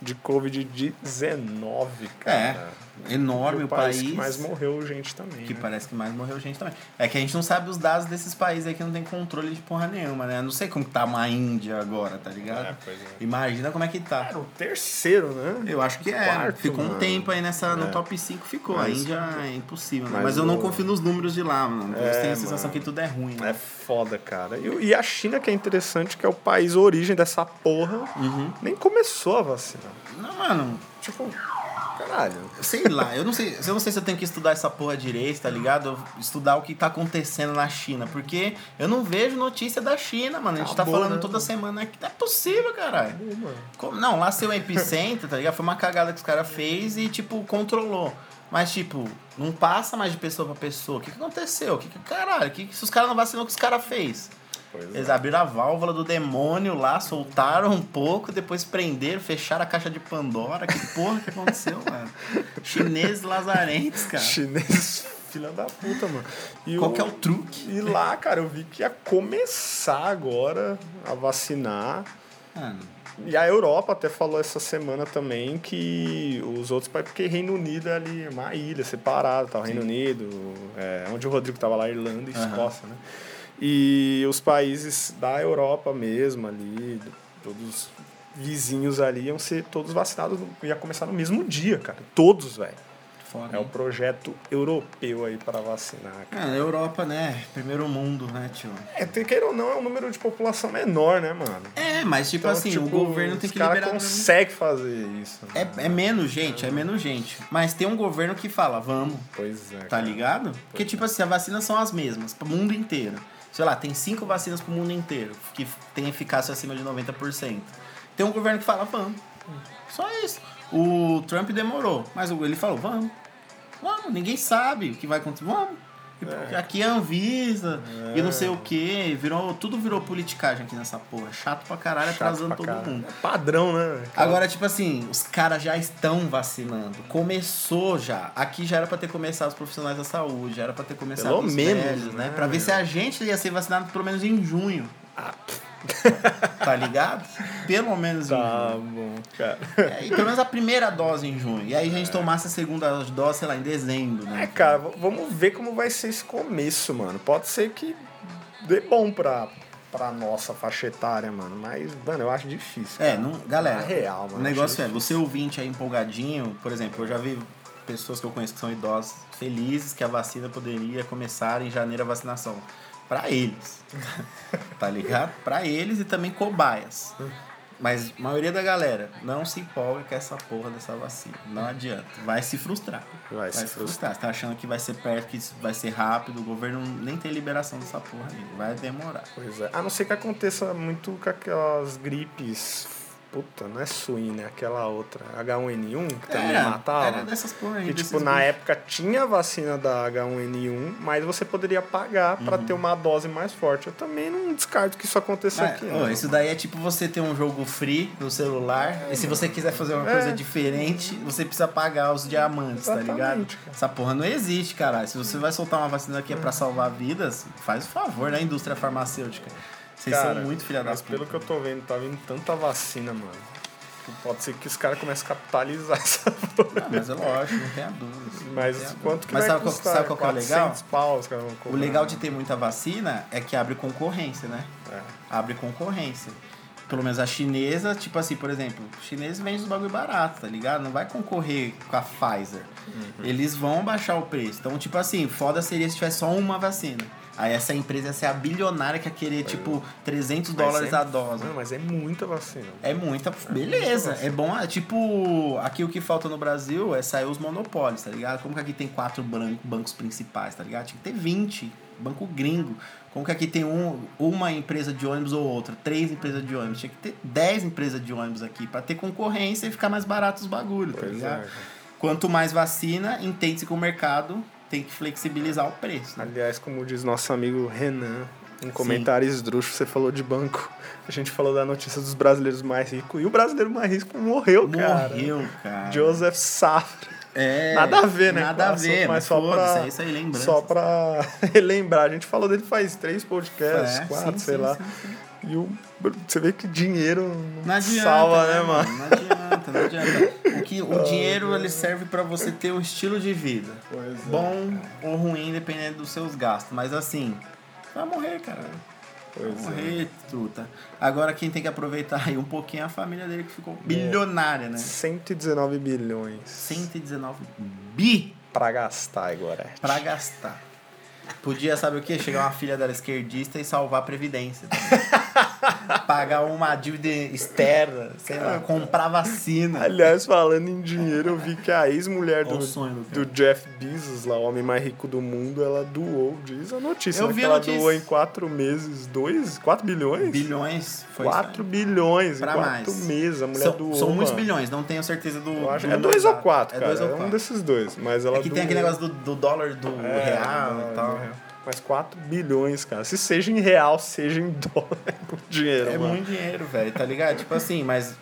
de Covid-19, cara. É, enorme E o país. que mais morreu gente também. Que né? parece que mais morreu gente também. É que a gente não sabe os dados desses países aí que não tem controle de porra nenhuma, né? Não sei como que tá uma Índia agora, tá ligado? É, pois é. Imagina como é que tá. Era o terceiro, né? Eu acho que é. Quarto, ficou um mano. tempo aí nessa, no É. top 5 ficou. Mas- a Índia é impossível, né? mas eu não confio nos números de lá, mano. Eu É, tenho a sensação mano. que tudo é ruim, né? É foda, cara. E, e a China, que é interessante, que é o país origem dessa porra, Uhum. nem começou a vacina. Não, mano, Tipo, caralho. sei lá, eu não sei, eu não sei se eu tenho que estudar essa porra direito, tá ligado? Estudar o que tá acontecendo na China, porque eu não vejo notícia da China, mano. A gente Acabou, tá falando né? toda semana que não é possível, caralho. Como- Não, lá seu epicentro, tá ligado? Foi uma cagada que os caras fez e, tipo, controlou. Mas, tipo, não passa mais de pessoa pra pessoa. O que, que aconteceu? O que, que caralho? O que, que se os caras não vacinam, o que os caras fez? Pois Eles é. abriram a válvula do demônio lá, soltaram um pouco, depois prenderam, fecharam a caixa de Pandora. Que porra que aconteceu, mano? Chineses lazarentes, cara. Chinês, filha da puta, mano. E Qual o- que é o truque? E lá, cara, eu vi que ia começar agora a vacinar. Mano, E a Europa até falou essa semana também que os outros países, porque Reino Unido é ali uma ilha separada, tá? O Reino Unido, é, onde o Rodrigo tava lá, Irlanda e Aham. Escócia, né? E os países da Europa mesmo ali, todos vizinhos ali, iam ser todos vacinados, ia começar no mesmo dia, cara. Todos, velho. foda. É hein? projeto europeu aí para vacinar, cara. Mano, Europa, né? Primeiro mundo, né, tio? É, tem queira ou não, é um número de população menor, né, mano? É, mas tipo Então, assim, tipo, o governo tem que liberar. consegue fazer isso. né? É, é menos gente, é menos gente. Mas tem um governo que fala, vamos, Pois é. tá cara. ligado? Porque, tipo assim, as vacinas são as mesmas, pro mundo inteiro. Sei lá, tem cinco vacinas pro mundo inteiro, que tem eficácia acima de 90%. Tem um governo que fala, vamos. Só isso. O Trump demorou, mas ele falou, vamos. Vamos, ninguém sabe o que vai acontecer. Vamos. E Aqui é Anvisa e não sei o que. Virou, tudo virou politicagem aqui nessa porra. Chato pra caralho, Chato atrasando pra todo caralho. mundo. É padrão, né? Agora, tipo assim, os caras já estão vacinando. Começou já. Aqui já era pra ter começado os profissionais da saúde, já era pra ter começado Pelo os menos, velhos, né? né, Pra ver meu? se a gente ia ser vacinado pelo menos em junho. Ah, Tá ligado? Pelo menos em tá junho. bom, cara. É, e pelo menos a primeira dose em junho. E aí a gente tomasse a segunda dose, sei lá, em dezembro, É, né? cara, v- vamos ver como vai ser esse começo, mano. Pode ser que dê bom pra, pra nossa faixa etária, mano. Mas, mano, eu acho difícil. É, cara. não, galera, Na real, mano. o negócio é, você ouvinte aí empolgadinho, por exemplo, eu já vi pessoas que eu conheço que são idosas felizes que a vacina poderia começar em janeiro a vacinação. Pra eles. tá ligado? Pra eles e também cobaias. Mas a maioria da galera não se empolga com essa porra dessa vacina. Não adianta. Vai se frustrar. Vai se frustrar. Você tá achando que vai ser perto, que vai ser rápido, o governo nem tem liberação dessa porra aí. Vai demorar. Pois é. A não ser que aconteça muito com aquelas gripes Puta, não é suína, é aquela outra. H1N1, que também Era, matava. era dessas porra aí. Que, tipo, na bichos. época tinha a vacina da H1N1, mas você poderia pagar pra ter uma dose mais forte. Eu também não descarto que isso aconteça Uhum. Aqui. ô, não. isso daí é tipo você ter um jogo free no celular e se você quiser fazer uma coisa É. diferente, você precisa pagar os diamantes, tá ligado? Exatamente, cara. Essa porra não existe, caralho. Se você vai soltar uma vacina que é pra salvar vidas, faz o favor, né, indústria farmacêutica. Vocês Cara, são muito filha da Mas puta. pelo que eu tô vendo, tá vindo tanta vacina, mano. que Pode ser que os caras comecem a capitalizar essa porra. Ah, mas é lógico, não tenha dúvida. não Mas tenha quanto que Mas vai sabe custar? sabe qual que é o legal? 400 pau, os caras vão O legal de ter muita vacina é que abre concorrência, né? É. Abre concorrência. Pelo menos a chinesa, tipo assim, por exemplo, o chinês vende os bagulho barato, tá ligado? Não vai concorrer com a Pfizer. Uhum. Eles vão baixar o preço. Então, tipo assim, foda seria se tivesse só uma vacina. Aí essa empresa ia ser a bilionária que ia querer, tipo, 300 Mas dólares é- a dose. Não, mas é muita vacina. É muita. Beleza, é bom. É tipo, aqui o que falta no Brasil é sair os monopólios, tá ligado? Como que aqui tem quatro bancos principais, tá ligado? Tinha que ter 20. Banco gringo. Como que aqui tem um, uma empresa de ônibus ou outra, três empresas de ônibus. Tinha que ter 10 empresas de ônibus aqui pra ter concorrência e ficar mais barato os bagulhos, tá ligado? é. Quanto mais vacina, entende-se que o mercado tem que flexibilizar o preço. Né? Aliás, como diz nosso amigo Renan, um comentário esdrúxulo, você falou de banco. A gente falou da notícia dos brasileiros mais ricos. E o brasileiro mais rico morreu, cara. Morreu, cara. Joseph Safra. É, Nada a ver, né? Nada a ver, mas só pra- é isso aí, lembrando. Só pra relembrar. A gente falou dele faz três podcasts, É, quatro, sim, sei sim, lá. sim. E o, você vê que dinheiro Não adianta, salva, né, mano? Não adianta, não adianta. O, que, o dinheiro ele serve pra você ter um estilo de vida. Pois é. Bom ou ruim, dependendo dos seus gastos. Mas assim, vai morrer, cara. Vai Pois é. morrer, truta. Agora quem tem que aproveitar aí um pouquinho é a família dele que ficou bilionária, né? 119 bilhões 119 bi pra gastar agora. pra gastar. Podia, sabe o quê? Chegar uma filha dela esquerdista e salvar a Previdência. Pagar uma dívida externa, sei lá, comprar vacina. Aliás, falando em dinheiro, eu vi que a ex-mulher do, do do Jeff Bezos, lá, o homem mais rico do mundo, ela doou, diz a notícia, Eu né, vi que ela notícia. doou em quatro meses, dois, quatro bilhões? Bilhões. Foi 4 isso bilhões Pra em quatro mais. meses, a mulher São, doou, são muitos mano. bilhões, não tenho certeza do. Do é dois ou quatro, É cara, dois ou é um quatro. desses dois, mas ela É que tem aquele doou. negócio do, do dólar do É, real e tal. real. Mas 4 bilhões, cara. Se seja em real, seja em dólar, é muito dinheiro, É mano. muito dinheiro, velho, tá ligado? tipo assim, mas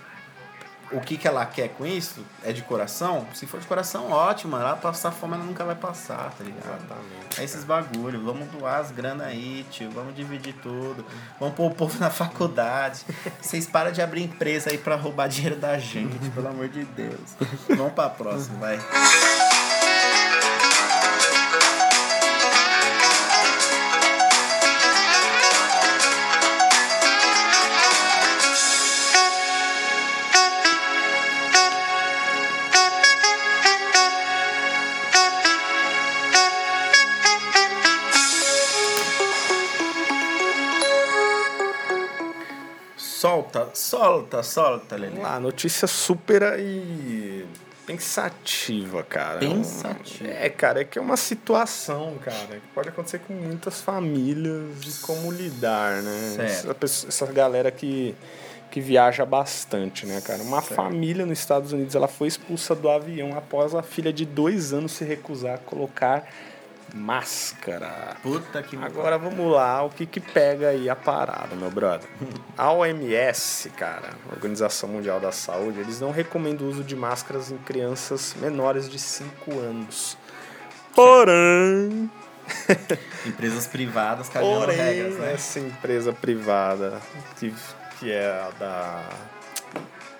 o que, que ela quer com isso é de coração? Se for de coração, ótimo. Ela passar fome, ela nunca vai passar, tá ligado? Exatamente. É esses bagulho. Vamos doar as grana aí, tio. Vamos dividir tudo. Vamos pôr o povo na faculdade. Vocês param de abrir empresa aí pra roubar dinheiro da gente, pelo amor de Deus. Vamos pra próxima, vai. Solta, solta, solta, Lelê. Vamos lá, notícia super aí pensativa, cara. Pensativa. É, cara, é que é uma situação, cara, que pode acontecer com muitas famílias e como lidar, né? Certo. Essa, pessoa- essa galera que, que viaja bastante, né, cara? Uma família nos Estados Unidos, ela foi expulsa do avião após a filha de dois anos se recusar a colocar máscara. Puta que Agora vamos lá, o que que pega aí a parada, meu brother? A OMS, cara, Organização Mundial da Saúde, eles não recomendam o uso de máscaras em crianças menores de 5 anos. Porém, Empresas privadas cagando porém, regras, né? essa empresa privada que, que é a da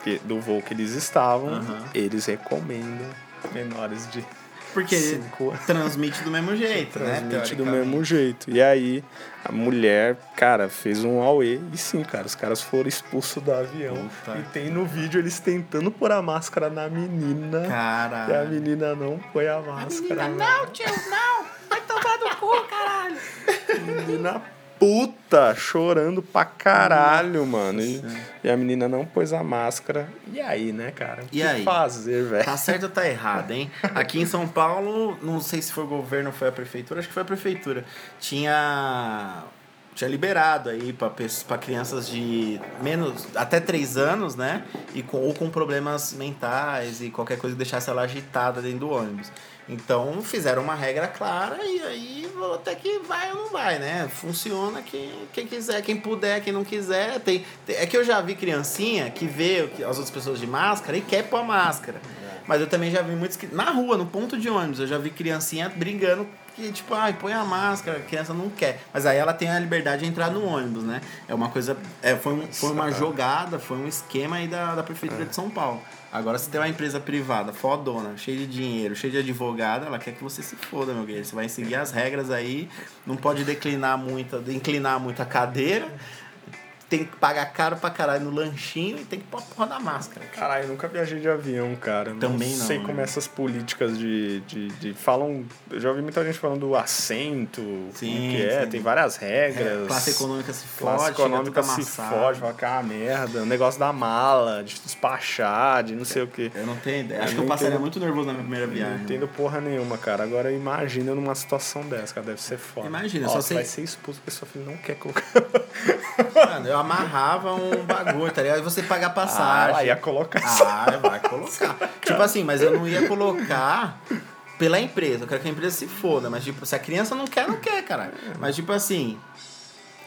que- do voo que eles estavam, eles recomendam menores de Porque cinco transmite do mesmo jeito, né? Transmite do mesmo jeito. E aí, a mulher, cara, fez um auê. E sim, cara, os caras foram expulsos do avião. Puta. E tem no vídeo eles tentando pôr a máscara na menina. E a Caralho. menina não põe a máscara. né? não, tio, não! Vai tomar no cu, caralho! Menina puta, chorando pra caralho, mano. E, Nossa. e a menina não pôs a máscara. E aí, né, cara? O E que aí? fazer, velho? Tá certo ou tá errado, hein? Aqui em São Paulo, não sei se foi o governo ou foi a prefeitura, acho que foi a prefeitura. Tinha tinha liberado aí para crianças de menos até 3 anos, né? E com, ou com problemas mentais e qualquer coisa que deixasse ela agitada dentro do ônibus. Então fizeram uma regra clara e aí até que vai ou não vai, né? Funciona quem, quem quiser, quem puder, quem não quiser. Tem, tem- é que eu já vi criancinha que vê as outras pessoas de máscara e quer pôr a máscara. Mas eu também já vi muitos que. Na rua, no ponto de ônibus, eu já vi criancinha brigando que, tipo, ai, põe a máscara, a criança não quer. Mas aí ela tem a liberdade de entrar no ônibus, né? É uma coisa. É, foi, um, foi uma jogada, foi um esquema aí da, da Prefeitura de São Paulo. Agora, se tem uma empresa privada, fodona, cheia de dinheiro, cheia de advogado, ela quer que você se foda, meu guerreiro. Você vai seguir as regras aí, não pode declinar muito, inclinar muito a cadeira, tem que pagar caro pra caralho no lanchinho e tem que pôr a porra da máscara. Caralho, eu nunca viajei de avião, cara. Também não, sei né? como essas políticas de, de, de. Falam. Eu já ouvi muita gente falando do assento. Sim, como que é, sim. tem várias regras. É, classe econômica se fode, Classe econômica se fode, fala que é uma merda. O negócio da mala, de despachar, de não sei o quê. Eu não tenho ideia. Acho Eu que eu não passaria entendo- muito nervoso na minha primeira Não viagem. entendo porra nenhuma, cara. Agora imagina numa situação dessa, cara. Deve ser foda. Imagina, Ó, só você sei- vai ser expulso porque sua filha não quer colocar. Mano, eu amarrava um bagulho, tá ligado? E você pagar Ah, passagem. ela ia colocar Ah, vai colocar. tipo assim, mas eu não ia colocar pela empresa. Eu quero que a empresa se foda. Mas, tipo, se a criança não quer, não quer, cara. Mas, tipo assim.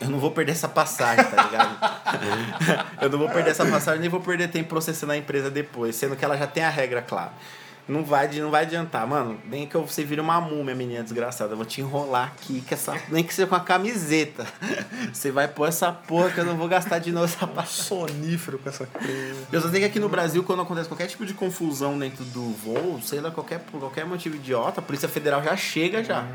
Eu não vou perder essa passagem, tá ligado? eu não vou perder essa passagem, nem vou perder tempo processando a empresa depois, sendo que ela já tem a regra clara. Não vai, não vai adiantar, mano. Nem que você vire uma múmia, menina desgraçada. Eu vou te enrolar aqui, que essa, nem que seja com a camiseta. Você vai pôr essa porra que eu não vou gastar de novo essa passagem. sonífero com essa criança. Eu só sei que aqui no Brasil, quando acontece qualquer tipo de confusão dentro do voo, sei lá, qualquer, por qualquer motivo idiota, a Polícia Federal já chega já.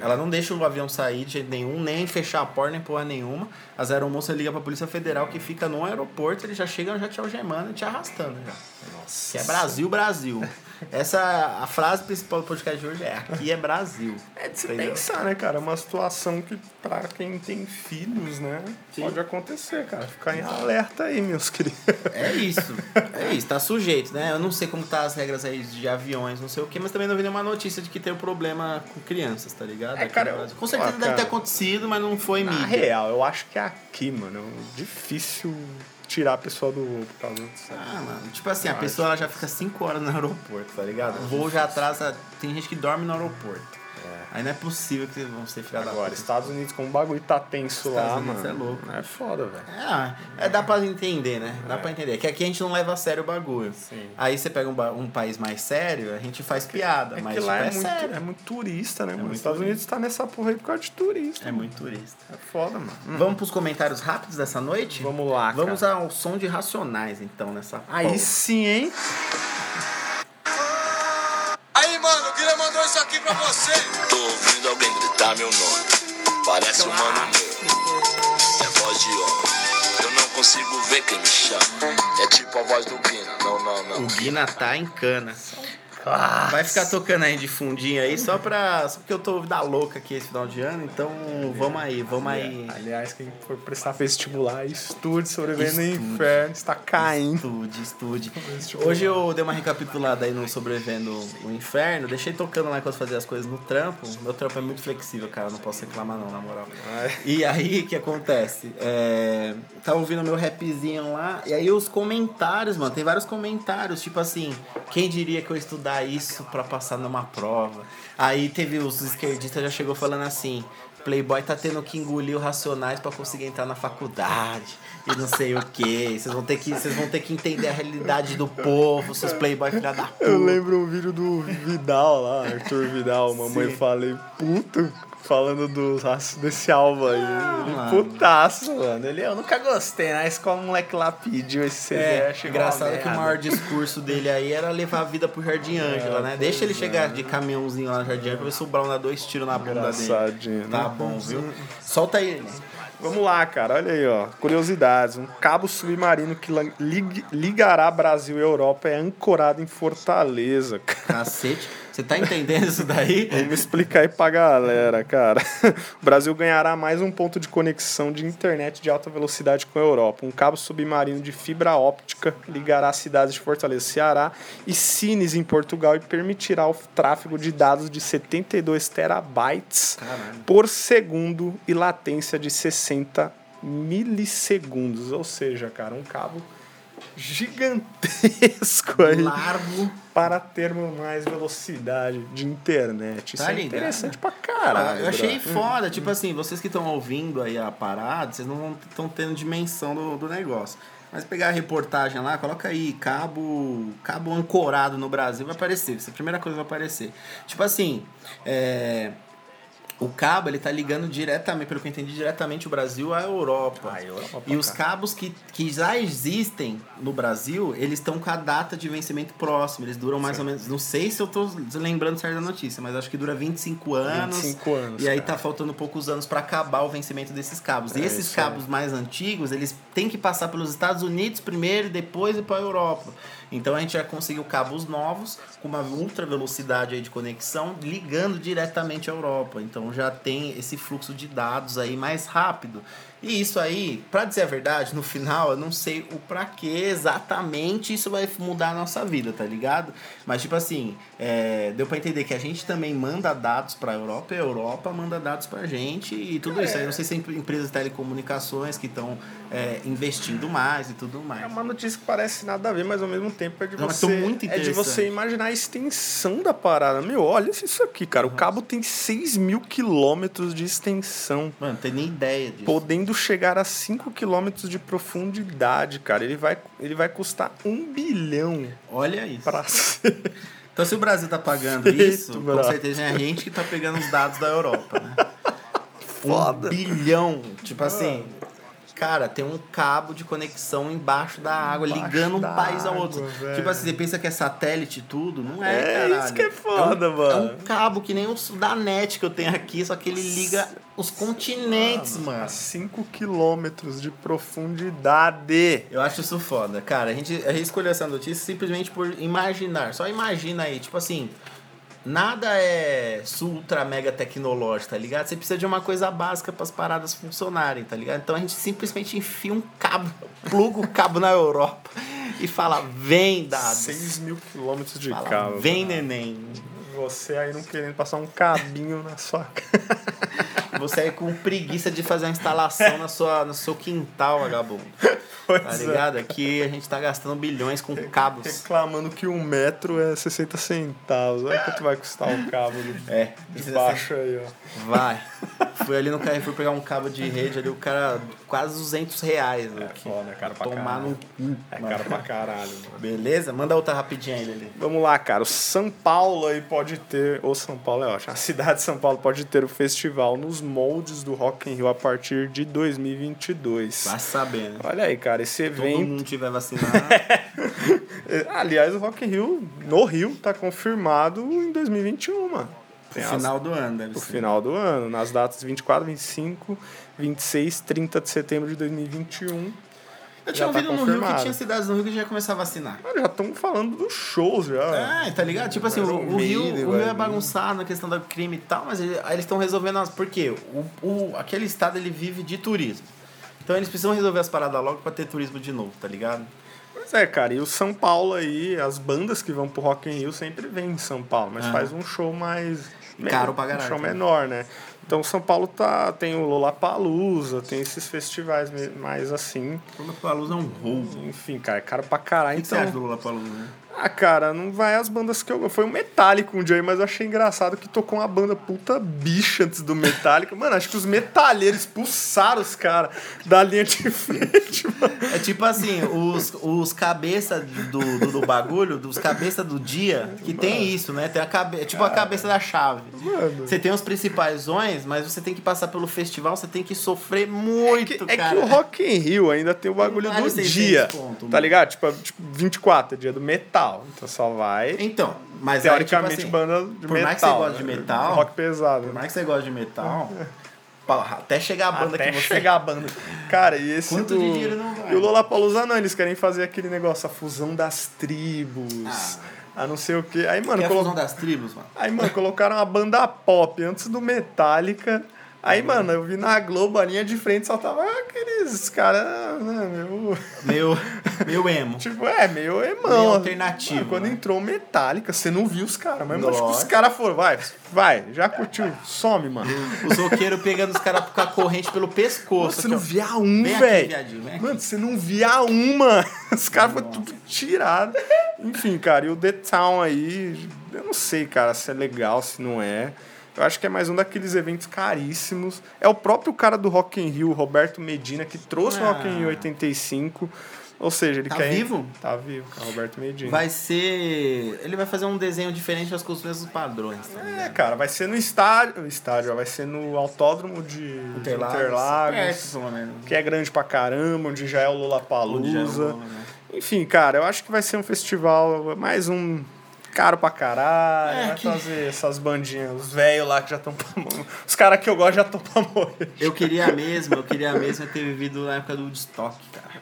Ela não deixa o avião sair de jeito nenhum, nem fechar a porta, nem porra nenhuma. As aeromoças ligam pra Polícia Federal que fica no aeroporto, eles já chegam já te algemando e te arrastando já. Nossa. Que é Brasil, Brasil. Essa, a frase principal do podcast de hoje é aqui é Brasil. É de se Entendeu? pensar, né, cara? É uma situação que, pra quem tem filhos, né, Sim. pode acontecer, cara. Ficar em alerta aí, meus queridos. É isso. É isso, tá sujeito, né? Eu não sei como tá as regras aí de aviões, não sei o que, mas também não vi nenhuma notícia de que tem um problema com crianças, tá ligado? É, cara, eu-. Com certeza ó, deve ter cara, acontecido, mas não foi Na mídia. real, eu acho que é aqui, mano, é difícil tirar a pessoa do voo por causa disso. Ah, mano, tipo assim, a Eu pessoa ela já fica 5 horas no aeroporto, tá ligado? O voo já atrasa. Tem gente que dorme no aeroporto. Aí não é possível que vão ser filha da Agora, puta. Estados Unidos, como o bagulho tá tenso lá, Estados Unidos mano. é louco. É foda, velho. É, é, dá pra entender, né? Dá pra entender. Que aqui a gente não leva a sério o bagulho. Sim. Aí você pega um, um país mais sério, a gente faz piada, É mas que tipo, lá é, é, muito, sério. é muito turista, né, mano? muito Estados Unidos tá nessa porra aí por causa de turista. É muito turista. É foda, mano. Vamos pros comentários rápidos dessa noite? Vamos lá, Vamos cara. ao som de Racionais, então, nessa Aí porra. sim, hein? Tô ouvindo alguém gritar meu nome. Parece um mano meu. É voz de homem. Eu não consigo ver quem me chama. É tipo a voz do Guina. Não, não, não. O Guina tá em cana. Vai ficar tocando aí de fundinho aí, só pra. Só porque eu tô da louca aqui esse final de ano, então vamos aí, vamos aí. Aliás, quem for prestar vestibular, estude, sobrevivendo no Estude. inferno, está caindo. Estude, estude. Hoje eu dei uma recapitulada aí no Sobrevivendo o Inferno, deixei tocando lá enquanto fazia as coisas no trampo. Meu trampo é muito flexível, cara, não posso reclamar não, na moral. E aí, o que acontece? É, tava ouvindo meu rapzinho lá, e aí os comentários, mano, tem vários comentários, tipo assim, quem diria que eu ia estudar isso pra passar numa prova? Aí teve os esquerdistas já chegou falando assim, Playboy tá tendo que engolir os racionais pra conseguir entrar na faculdade. E não sei o que. Vocês vão ter que, vocês vão ter que entender a realidade do povo, seus playboy filha da puta. Eu lembro um vídeo do Vidal lá, Arthur Vidal, mamãe Sim. falei, puto, falando do, desse álbum aí. ele mano. putaço, mano. Ele, eu nunca gostei, né? Escola o moleque lá pediu esse CD. É, engraçado que o maior discurso dele aí era levar a vida pro Jardim Ângela, né? Deixa ele chegar de caminhãozinho lá no Jardim Ângela pra ver se o Brown dá dois tiros na bunda dele. Tá né? bom, viu? Solta aí. né? Vamos lá, cara. Olha aí, ó. Curiosidades. Um cabo submarino que lig- ligará Brasil e Europa é ancorado em Fortaleza. cara. Cacete. Você tá entendendo isso daí? Vamos explicar aí pra galera, cara. O Brasil ganhará mais um ponto de conexão de internet de alta velocidade com a Europa. Um cabo submarino de fibra óptica ligará as cidades de Fortaleza, Ceará e Sines, em Portugal, e permitirá o tráfego de dados de 72 terabytes Caralho. por segundo e latência de 60 milissegundos. Ou seja, cara, um cabo gigantesco aí Largo. para termos mais velocidade de internet. Isso Tá é ligado? interessante pra caralho. eu achei brother. foda, tipo assim, vocês que estão ouvindo aí a parada, vocês não estão tendo dimensão do, do negócio. Mas pegar a reportagem lá, coloca aí, cabo, cabo ancorado no Brasil, vai aparecer. Essa é a primeira coisa que vai aparecer. Tipo assim, é, o cabo ele tá ligando diretamente, pelo que eu entendi, diretamente o Brasil à Europa. Ah, Europa, E os cabos que, que já existem no Brasil, eles estão com a data de vencimento próxima. Eles duram mais ou menos. Não sei se eu tô lembrando certo da notícia, mas acho que dura 25 anos. 25 anos, E aí cara. tá faltando poucos anos para acabar o vencimento desses cabos. e É, esses isso aí. cabos mais antigos, eles têm que passar pelos Estados Unidos primeiro e depois ir para a Europa. Então a gente já conseguiu cabos novos com uma ultra velocidade aí de conexão ligando diretamente à Europa. Então já tem esse fluxo de dados aí mais rápido. E isso aí, para dizer a verdade, no final eu não sei o pra que exatamente isso vai mudar a nossa vida, tá ligado? Mas tipo assim, é, deu para entender que a gente também manda dados para a Europa e a Europa manda dados pra gente e tudo isso. Aí não sei se é empresas de telecomunicações que estão investindo mais e tudo mais. É uma notícia que parece nada a ver, mas ao mesmo tempo é de Não, você. muito é de você imaginar a extensão da parada. Meu, olha isso aqui, cara. O cabo tem 6 mil quilômetros de extensão. Mano, não tem nem ideia disso. Podendo chegar a 5 quilômetros de profundidade, cara. Ele vai, ele vai custar um bilhão Olha isso. pra ser. Então, se o Brasil tá pagando Feito, isso, com certeza é a gente que tá pegando os dados da Europa, né? Foda. Um bilhão. Tipo assim, cara, tem um cabo de conexão embaixo da água, Embaixo ligando um país ao outro. velho. Tipo assim, você pensa que é satélite e tudo? Não é, É, caralho. isso que é foda, é um, mano. É um cabo que nem o da net que eu tenho aqui, só que ele liga os continentes, mano. A 5 quilômetros de profundidade. Eu acho isso foda. Cara, a gente, a gente escolheu essa notícia simplesmente por imaginar. Só imagina aí, tipo assim, nada é ultra mega tecnológico, tá ligado? Você precisa de uma coisa básica para as paradas funcionarem, tá ligado? Então a gente simplesmente enfia um cabo, pluga o cabo na Europa e fala, vem dados. 6 mil quilômetros de Fala, cabo. vem cara. neném. Você aí não querendo passar um cabinho na sua cara. Você aí com preguiça de fazer a instalação na sua, no seu quintal, vagabundo. Pois Tá é. ligado? Aqui a gente tá gastando bilhões com cabos. Reclamando que um metro é 60 centavos. Olha quanto vai custar um cabo de, É, de baixo aí, ó. Vai. Fui ali no Carrefour pegar um cabo de rede ali, o cara quase 200 reais. É foda, é caro pra Tomar no caralho. cu. É caro pra caralho. mano. Beleza? Manda outra rapidinha aí, Lili. Vamos lá, cara. O São Paulo aí pode ter. Ou São Paulo é ótimo. A cidade de São Paulo pode ter o festival nos moldes do Rock in Rio a partir de 2022. Vai sabendo. Olha aí, cara, esse Todo evento. mundo tiver vacinado. Aliás, o Rock in Rio, no Rio, tá confirmado em 2021, mano. Tem no as- final do ano, deve no ser. final do ano, nas datas 24, 25, 26, 30 de setembro de 2021. Eu tinha já tá ouvido no Rio que tinha cidades no Rio que já ia começar a vacinar. Mano, já estamos falando dos shows já. É, tá ligado? Tipo assim, o, o Rio, o Rio é bagunçado na questão do crime e tal, mas ele- aí eles estão resolvendo as. Por quê? O, o, aquele estado ele vive de turismo. Então eles precisam resolver as paradas logo pra ter turismo de novo, tá ligado? Pois é, cara, e o São Paulo aí, as bandas que vão pro Rock in Rio sempre vêm em São Paulo, mas Aham. faz um show mais... Caro pra Um caralho, show né? menor, né? Então São Paulo tá, tem o Lollapalooza, tem esses festivais mais assim. Lollapalooza é um roubo. Enfim, cara, é caro pra caralho. O que você Então, acha do Lollapalooza, né? Ah, cara, não vai as bandas que eu. Foi o Metallica um dia aí, mas eu achei engraçado que tocou uma banda puta bicha antes do Metallica. Mano, acho que os metalheiros expulsaram os caras da linha de frente, mano. É tipo assim, os, os cabeça do, do, do bagulho, dos cabeça do dia, que tem isso, né? Tem a cabe, tipo a cabeça da chave. Mano. Você tem os principais zões, mas você tem que passar pelo festival, você tem que sofrer muito, É cara. que o Rock in Rio ainda tem o bagulho do 600 dia. conto, tá mano. ligado? Tipo, é, tipo, 24 é dia do metal. Então só vai. Então, mas aí, teoricamente, tipo assim, banda de por metal. mais que você goste de né? metal, Rock pesado. por mais que você goste de metal, até chegar a banda Até que você... chegar a banda. Cara, e esse Quanto do... de dinheiro não vai? E o Lollapalooza não, eles querem fazer aquele negócio, a fusão das tribos. Ah. a não sei o quê. Aí, mano, Que é a colo- fusão das tribos, mano. Aí, mano, colocaram uma banda pop antes do Metallica. Aí, mano, eu vi na Globo, a linha de frente só tava aqueles caras, né, meu... Meu, meu emo. Tipo, é, meio emão. Meio alternativo, Mano, quando né? entrou Metallica, você não viu os caras. Mas, mano, tipo, os caras foram, vai, vai, já curtiu, some, mano. Os roqueiros pegando os caras com a corrente pelo pescoço. Você aqui, não via um, velho. Mano, você não via uma. Os caras foram tudo tirado. Enfim, cara, e o The Town aí, eu não sei, cara, se é legal, se não é. Eu acho que é mais um daqueles eventos caríssimos. É o próprio cara do Rock in Rio, Roberto Medina, que trouxe o Rock in Rio 85. Ou seja, ele Tá quer... vivo? Tá vivo, cara, Roberto Medina. Vai ser. Ele vai fazer um desenho diferente das com os mesmos padrões. Tá? É, cara, vai ser no estádio, estádio, vai ser no autódromo de de Interlagos. Interlagos, Perto, pelo menos. que é grande pra caramba, onde já é o Onde já é o- né? Enfim, cara, eu acho que vai ser um festival, mais um caro pra caralho, É, vai que- fazer essas bandinhas, os velhos lá que já estão pra morrer. Os caras que eu gosto já estão pra morrer. Eu queria mesmo, eu queria mesmo ter vivido na época do Woodstock, cara.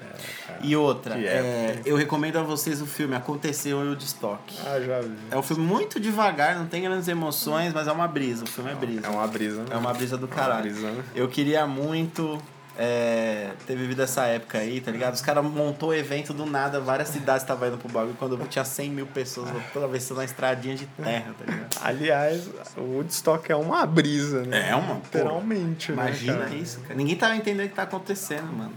E outra, é, eu recomendo a vocês o filme Aconteceu em Woodstock. Ah, já vi. É um filme muito devagar, não tem grandes emoções, mas é uma brisa. O filme é brisa. É uma brisa, né? É uma brisa do É uma caralho. brisa, né? Eu queria muito é, ter vivido essa época aí, tá ligado? Os caras montou evento do nada, várias cidades estavam indo pro bagulho. Quando tinha 100 mil pessoas atravessando uma estradinha de terra, tá ligado? Aliás, o Woodstock é uma brisa, né? É uma, pô. Literalmente, né, Imagina cara? isso, cara. Ninguém tava entendendo o que tá acontecendo, mano.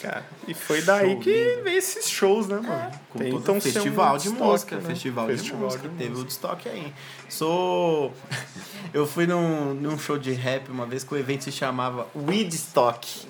Cara, e foi daí Show que veio esses shows, né, mano? Com Tentam todo um festival de Woodstock, música, né? festival, de Festival música. de Teve o música. Woodstock aí. Sou. Eu fui num, num show de rap uma vez que o evento se chamava Weedstock.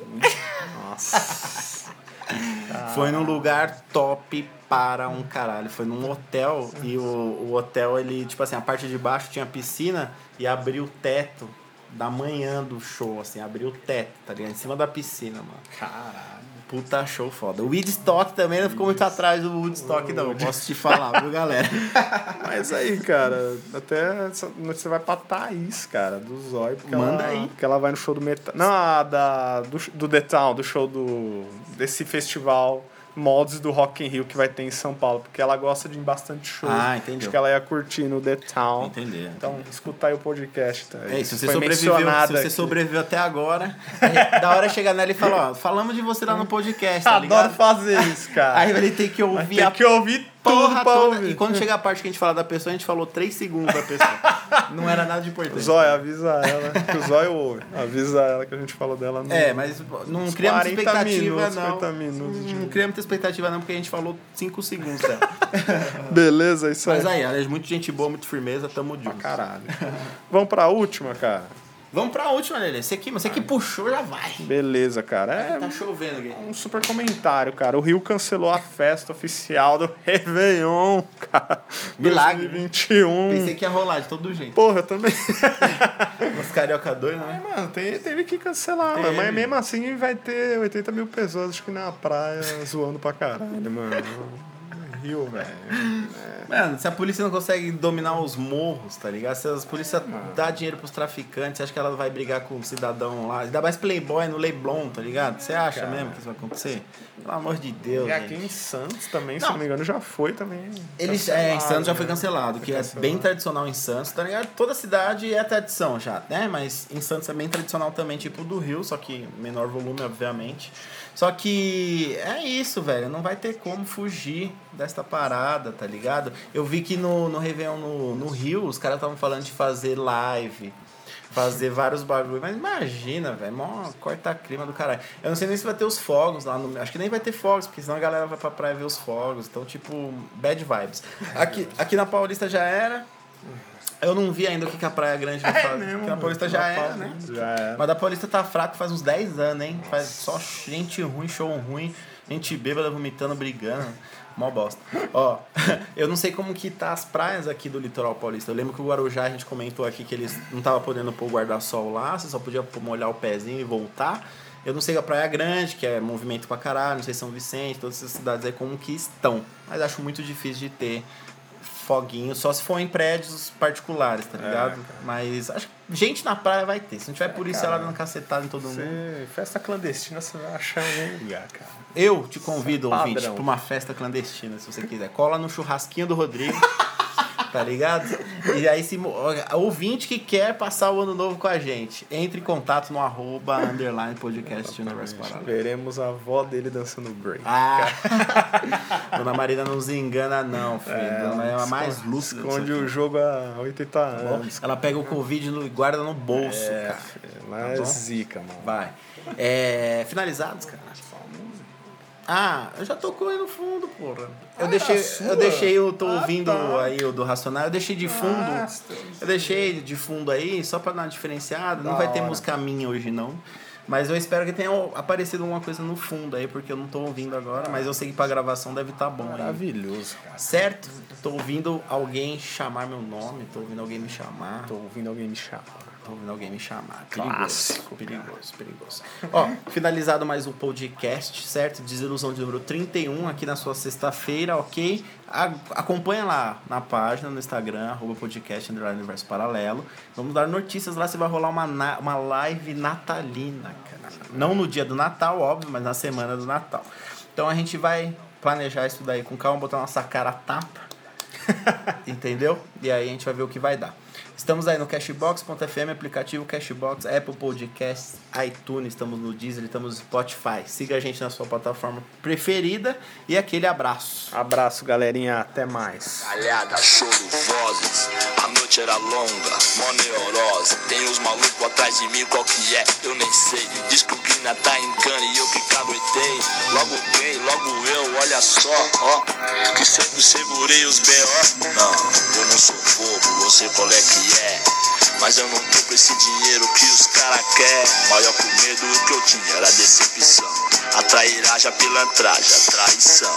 Nossa. Foi num lugar top para um caralho. Foi num hotel e o, o hotel, ele, tipo assim, a parte de baixo tinha piscina e abriu o teto da manhã do show, assim, abriu o teto, tá ligado? Em cima da piscina, mano. Caralho. Puta show foda. O Woodstock também não ficou muito atrás do Woodstock, não. Posso te falar, viu, galera? Mas aí, cara, até você vai pra Thaís, cara, do Zóio. porque Manda ela, aí. Porque ela vai no show do Metal. Não, da, do, do The Town, do show do. desse festival mods do Rock in Rio que vai ter em São Paulo. Porque ela gosta de ir bastante show. Ah, entendeu. Acho que ela ia curtir no The Town. Entender. Então, escuta aí o podcast. Tá? É isso, se você, sobreviveu, se você aqui. sobreviveu até agora, da hora chegar nela e falar, ó, falamos de você lá no podcast, tá Adoro fazer isso, cara. Aí ele tem que ouvir ter a que ouvir tudo porra pra toda. E quando chega a parte que a gente fala da pessoa, a gente falou 3 segundos da pessoa. Não era nada de importante. Zóio, avisa ela. Que o Zóio ouve. Avisa ela que a gente falou dela no. É, mas não criamos 40 expectativa, minutos, não. 50 minutos de- Não criamos expectativa, não, porque a gente falou 5 segundos dela. Beleza, é isso aí. Mas aí, é muito gente boa, muito firmeza, tamo junto. Caralho. Vamos pra última, cara? Vamos pra última, Lelê. Você que, você que puxou, já vai. Beleza, cara. É Tá chovendo aqui. um super comentário, cara. O Rio cancelou a festa oficial do Réveillon, cara. Milagre. 2021. Pensei que ia rolar de todo jeito. Porra, eu também. Os carioca doido, né? Mano, tem- teve que cancelar, Teve. mano. Mas mesmo assim vai ter 80 mil pessoas, acho que na praia, zoando pra caralho, mano. Rio, velho. Mano, se a polícia não consegue dominar os morros, tá ligado? Se as polícia Ah. dá dinheiro pros traficantes, você acha que ela vai brigar com um cidadão lá? Ainda mais playboy no Leblon, tá ligado? Você acha Cara. mesmo que isso vai acontecer? Pelo amor de Deus, E aqui gente. em Santos também, se Não. não me engano, já foi também. Eles, é, em Santos já foi né? cancelado, que é bem tradicional em Santos, tá ligado? Toda cidade é tradição já, né? Mas em Santos é bem tradicional também, tipo do Rio, só que menor volume, obviamente. Só que é isso, velho. Não vai ter como fugir desta parada, tá ligado? Eu vi que no, no Réveillon no, no Rio, os caras estavam falando de fazer live. Fazer vários bagulho. Mas imagina, velho. Mó corta-clima do caralho. Eu não sei nem se vai ter os fogos lá no. Acho que nem vai ter fogos, porque senão a galera vai pra praia ver os fogos. Então, tipo, bad vibes. Aqui, aqui na Paulista já era. Eu não vi ainda o que, que a Praia Grande vai fazer. mesmo, porque na Paulista já era, né? Paulista já era. Mas da Paulista tá fraco faz uns 10 anos, hein? Faz só gente ruim, show ruim, gente bêbada vomitando, brigando. Mó bosta. Ó, eu não sei como que tá as praias aqui do litoral paulista. Eu lembro que o Guarujá a gente comentou aqui que eles não tava podendo pôr o guarda-sol lá, você só podia molhar o pezinho e voltar. Eu não sei a Praia Grande, que é movimento pra caralho, não sei São Vicente, todas essas cidades aí como que estão. Mas acho muito difícil de ter foguinho, só se for em prédios particulares, tá ligado? Mas acho que gente na praia vai ter. Se não tiver polícia lá cara. dando cacetada em todo mundo. Você, festa clandestina você vai achar em algum lugar, cara. Eu te convido, Isso é ouvinte, pra uma festa clandestina, se você quiser. Cola no churrasquinho do Rodrigo. Tá ligado? E aí, se ouvinte que quer passar o ano novo com a gente, entre em contato no arroba underline podcast Universo Paralelo. Veremos a avó dele dançando break. Ah! Dona Marina não se engana, não, filho. Dona Marina é a mais lúcida. Esconde o jogo há 80 anos. Ela pega o Covid e guarda no bolso, É, cara. filho, mas bom? zica, mano. Vai. É, finalizados, cara. Ah, eu já tocou aí no fundo, porra. Eu deixei, sua? eu deixei, eu tô Ah, ouvindo tá. aí o do Racional, eu deixei de fundo. Ah, eu deixei de fundo aí, só pra dar uma diferenciada. Não Da vai ter hora. música minha hoje, não. Mas eu espero que tenha aparecido alguma coisa no fundo aí, porque eu não tô ouvindo agora, mas eu sei que pra gravação deve estar bom aí. Maravilhoso, cara. Certo? Tô ouvindo alguém chamar meu nome, tô ouvindo alguém me chamar. Tô ouvindo alguém me chamar. Ouvindo alguém me chamar. Perigoso. Clássico, perigoso, perigoso. Ó, finalizado mais um podcast, certo? Desilusão de número 31 aqui na sua sexta-feira, ok? A- acompanha lá na página, no Instagram, arroba podcast, universo paralelo. Vamos dar notícias lá, se vai rolar uma, na- uma live natalina, cara. Não no dia do Natal, óbvio, mas na semana do Natal. Então a gente vai planejar isso daí com calma, botar nossa cara a tapa. Entendeu? E aí a gente vai ver o que vai dar. Estamos aí no Cashbox.fm, aplicativo Cashbox, Apple Podcasts, iTunes, estamos no Deezer, estamos no Spotify. Siga a gente na sua plataforma preferida e aquele abraço. Abraço, galerinha. Até mais. Calhada, choro, vozes. A noite era longa, mó neurose. Tem os malucos atrás de mim, qual que é? Eu nem sei. Diz que o Guina tá em cana e eu que caguetei. Logo bem, logo eu, olha só, ó. Que sempre segurei os B.O. Não, eu não sou bobo, qual é que é. Mas eu não tô com esse dinheiro que os cara quer. Maior que o medo que eu tinha era decepção. A trairagem, a pilantragem, a traição.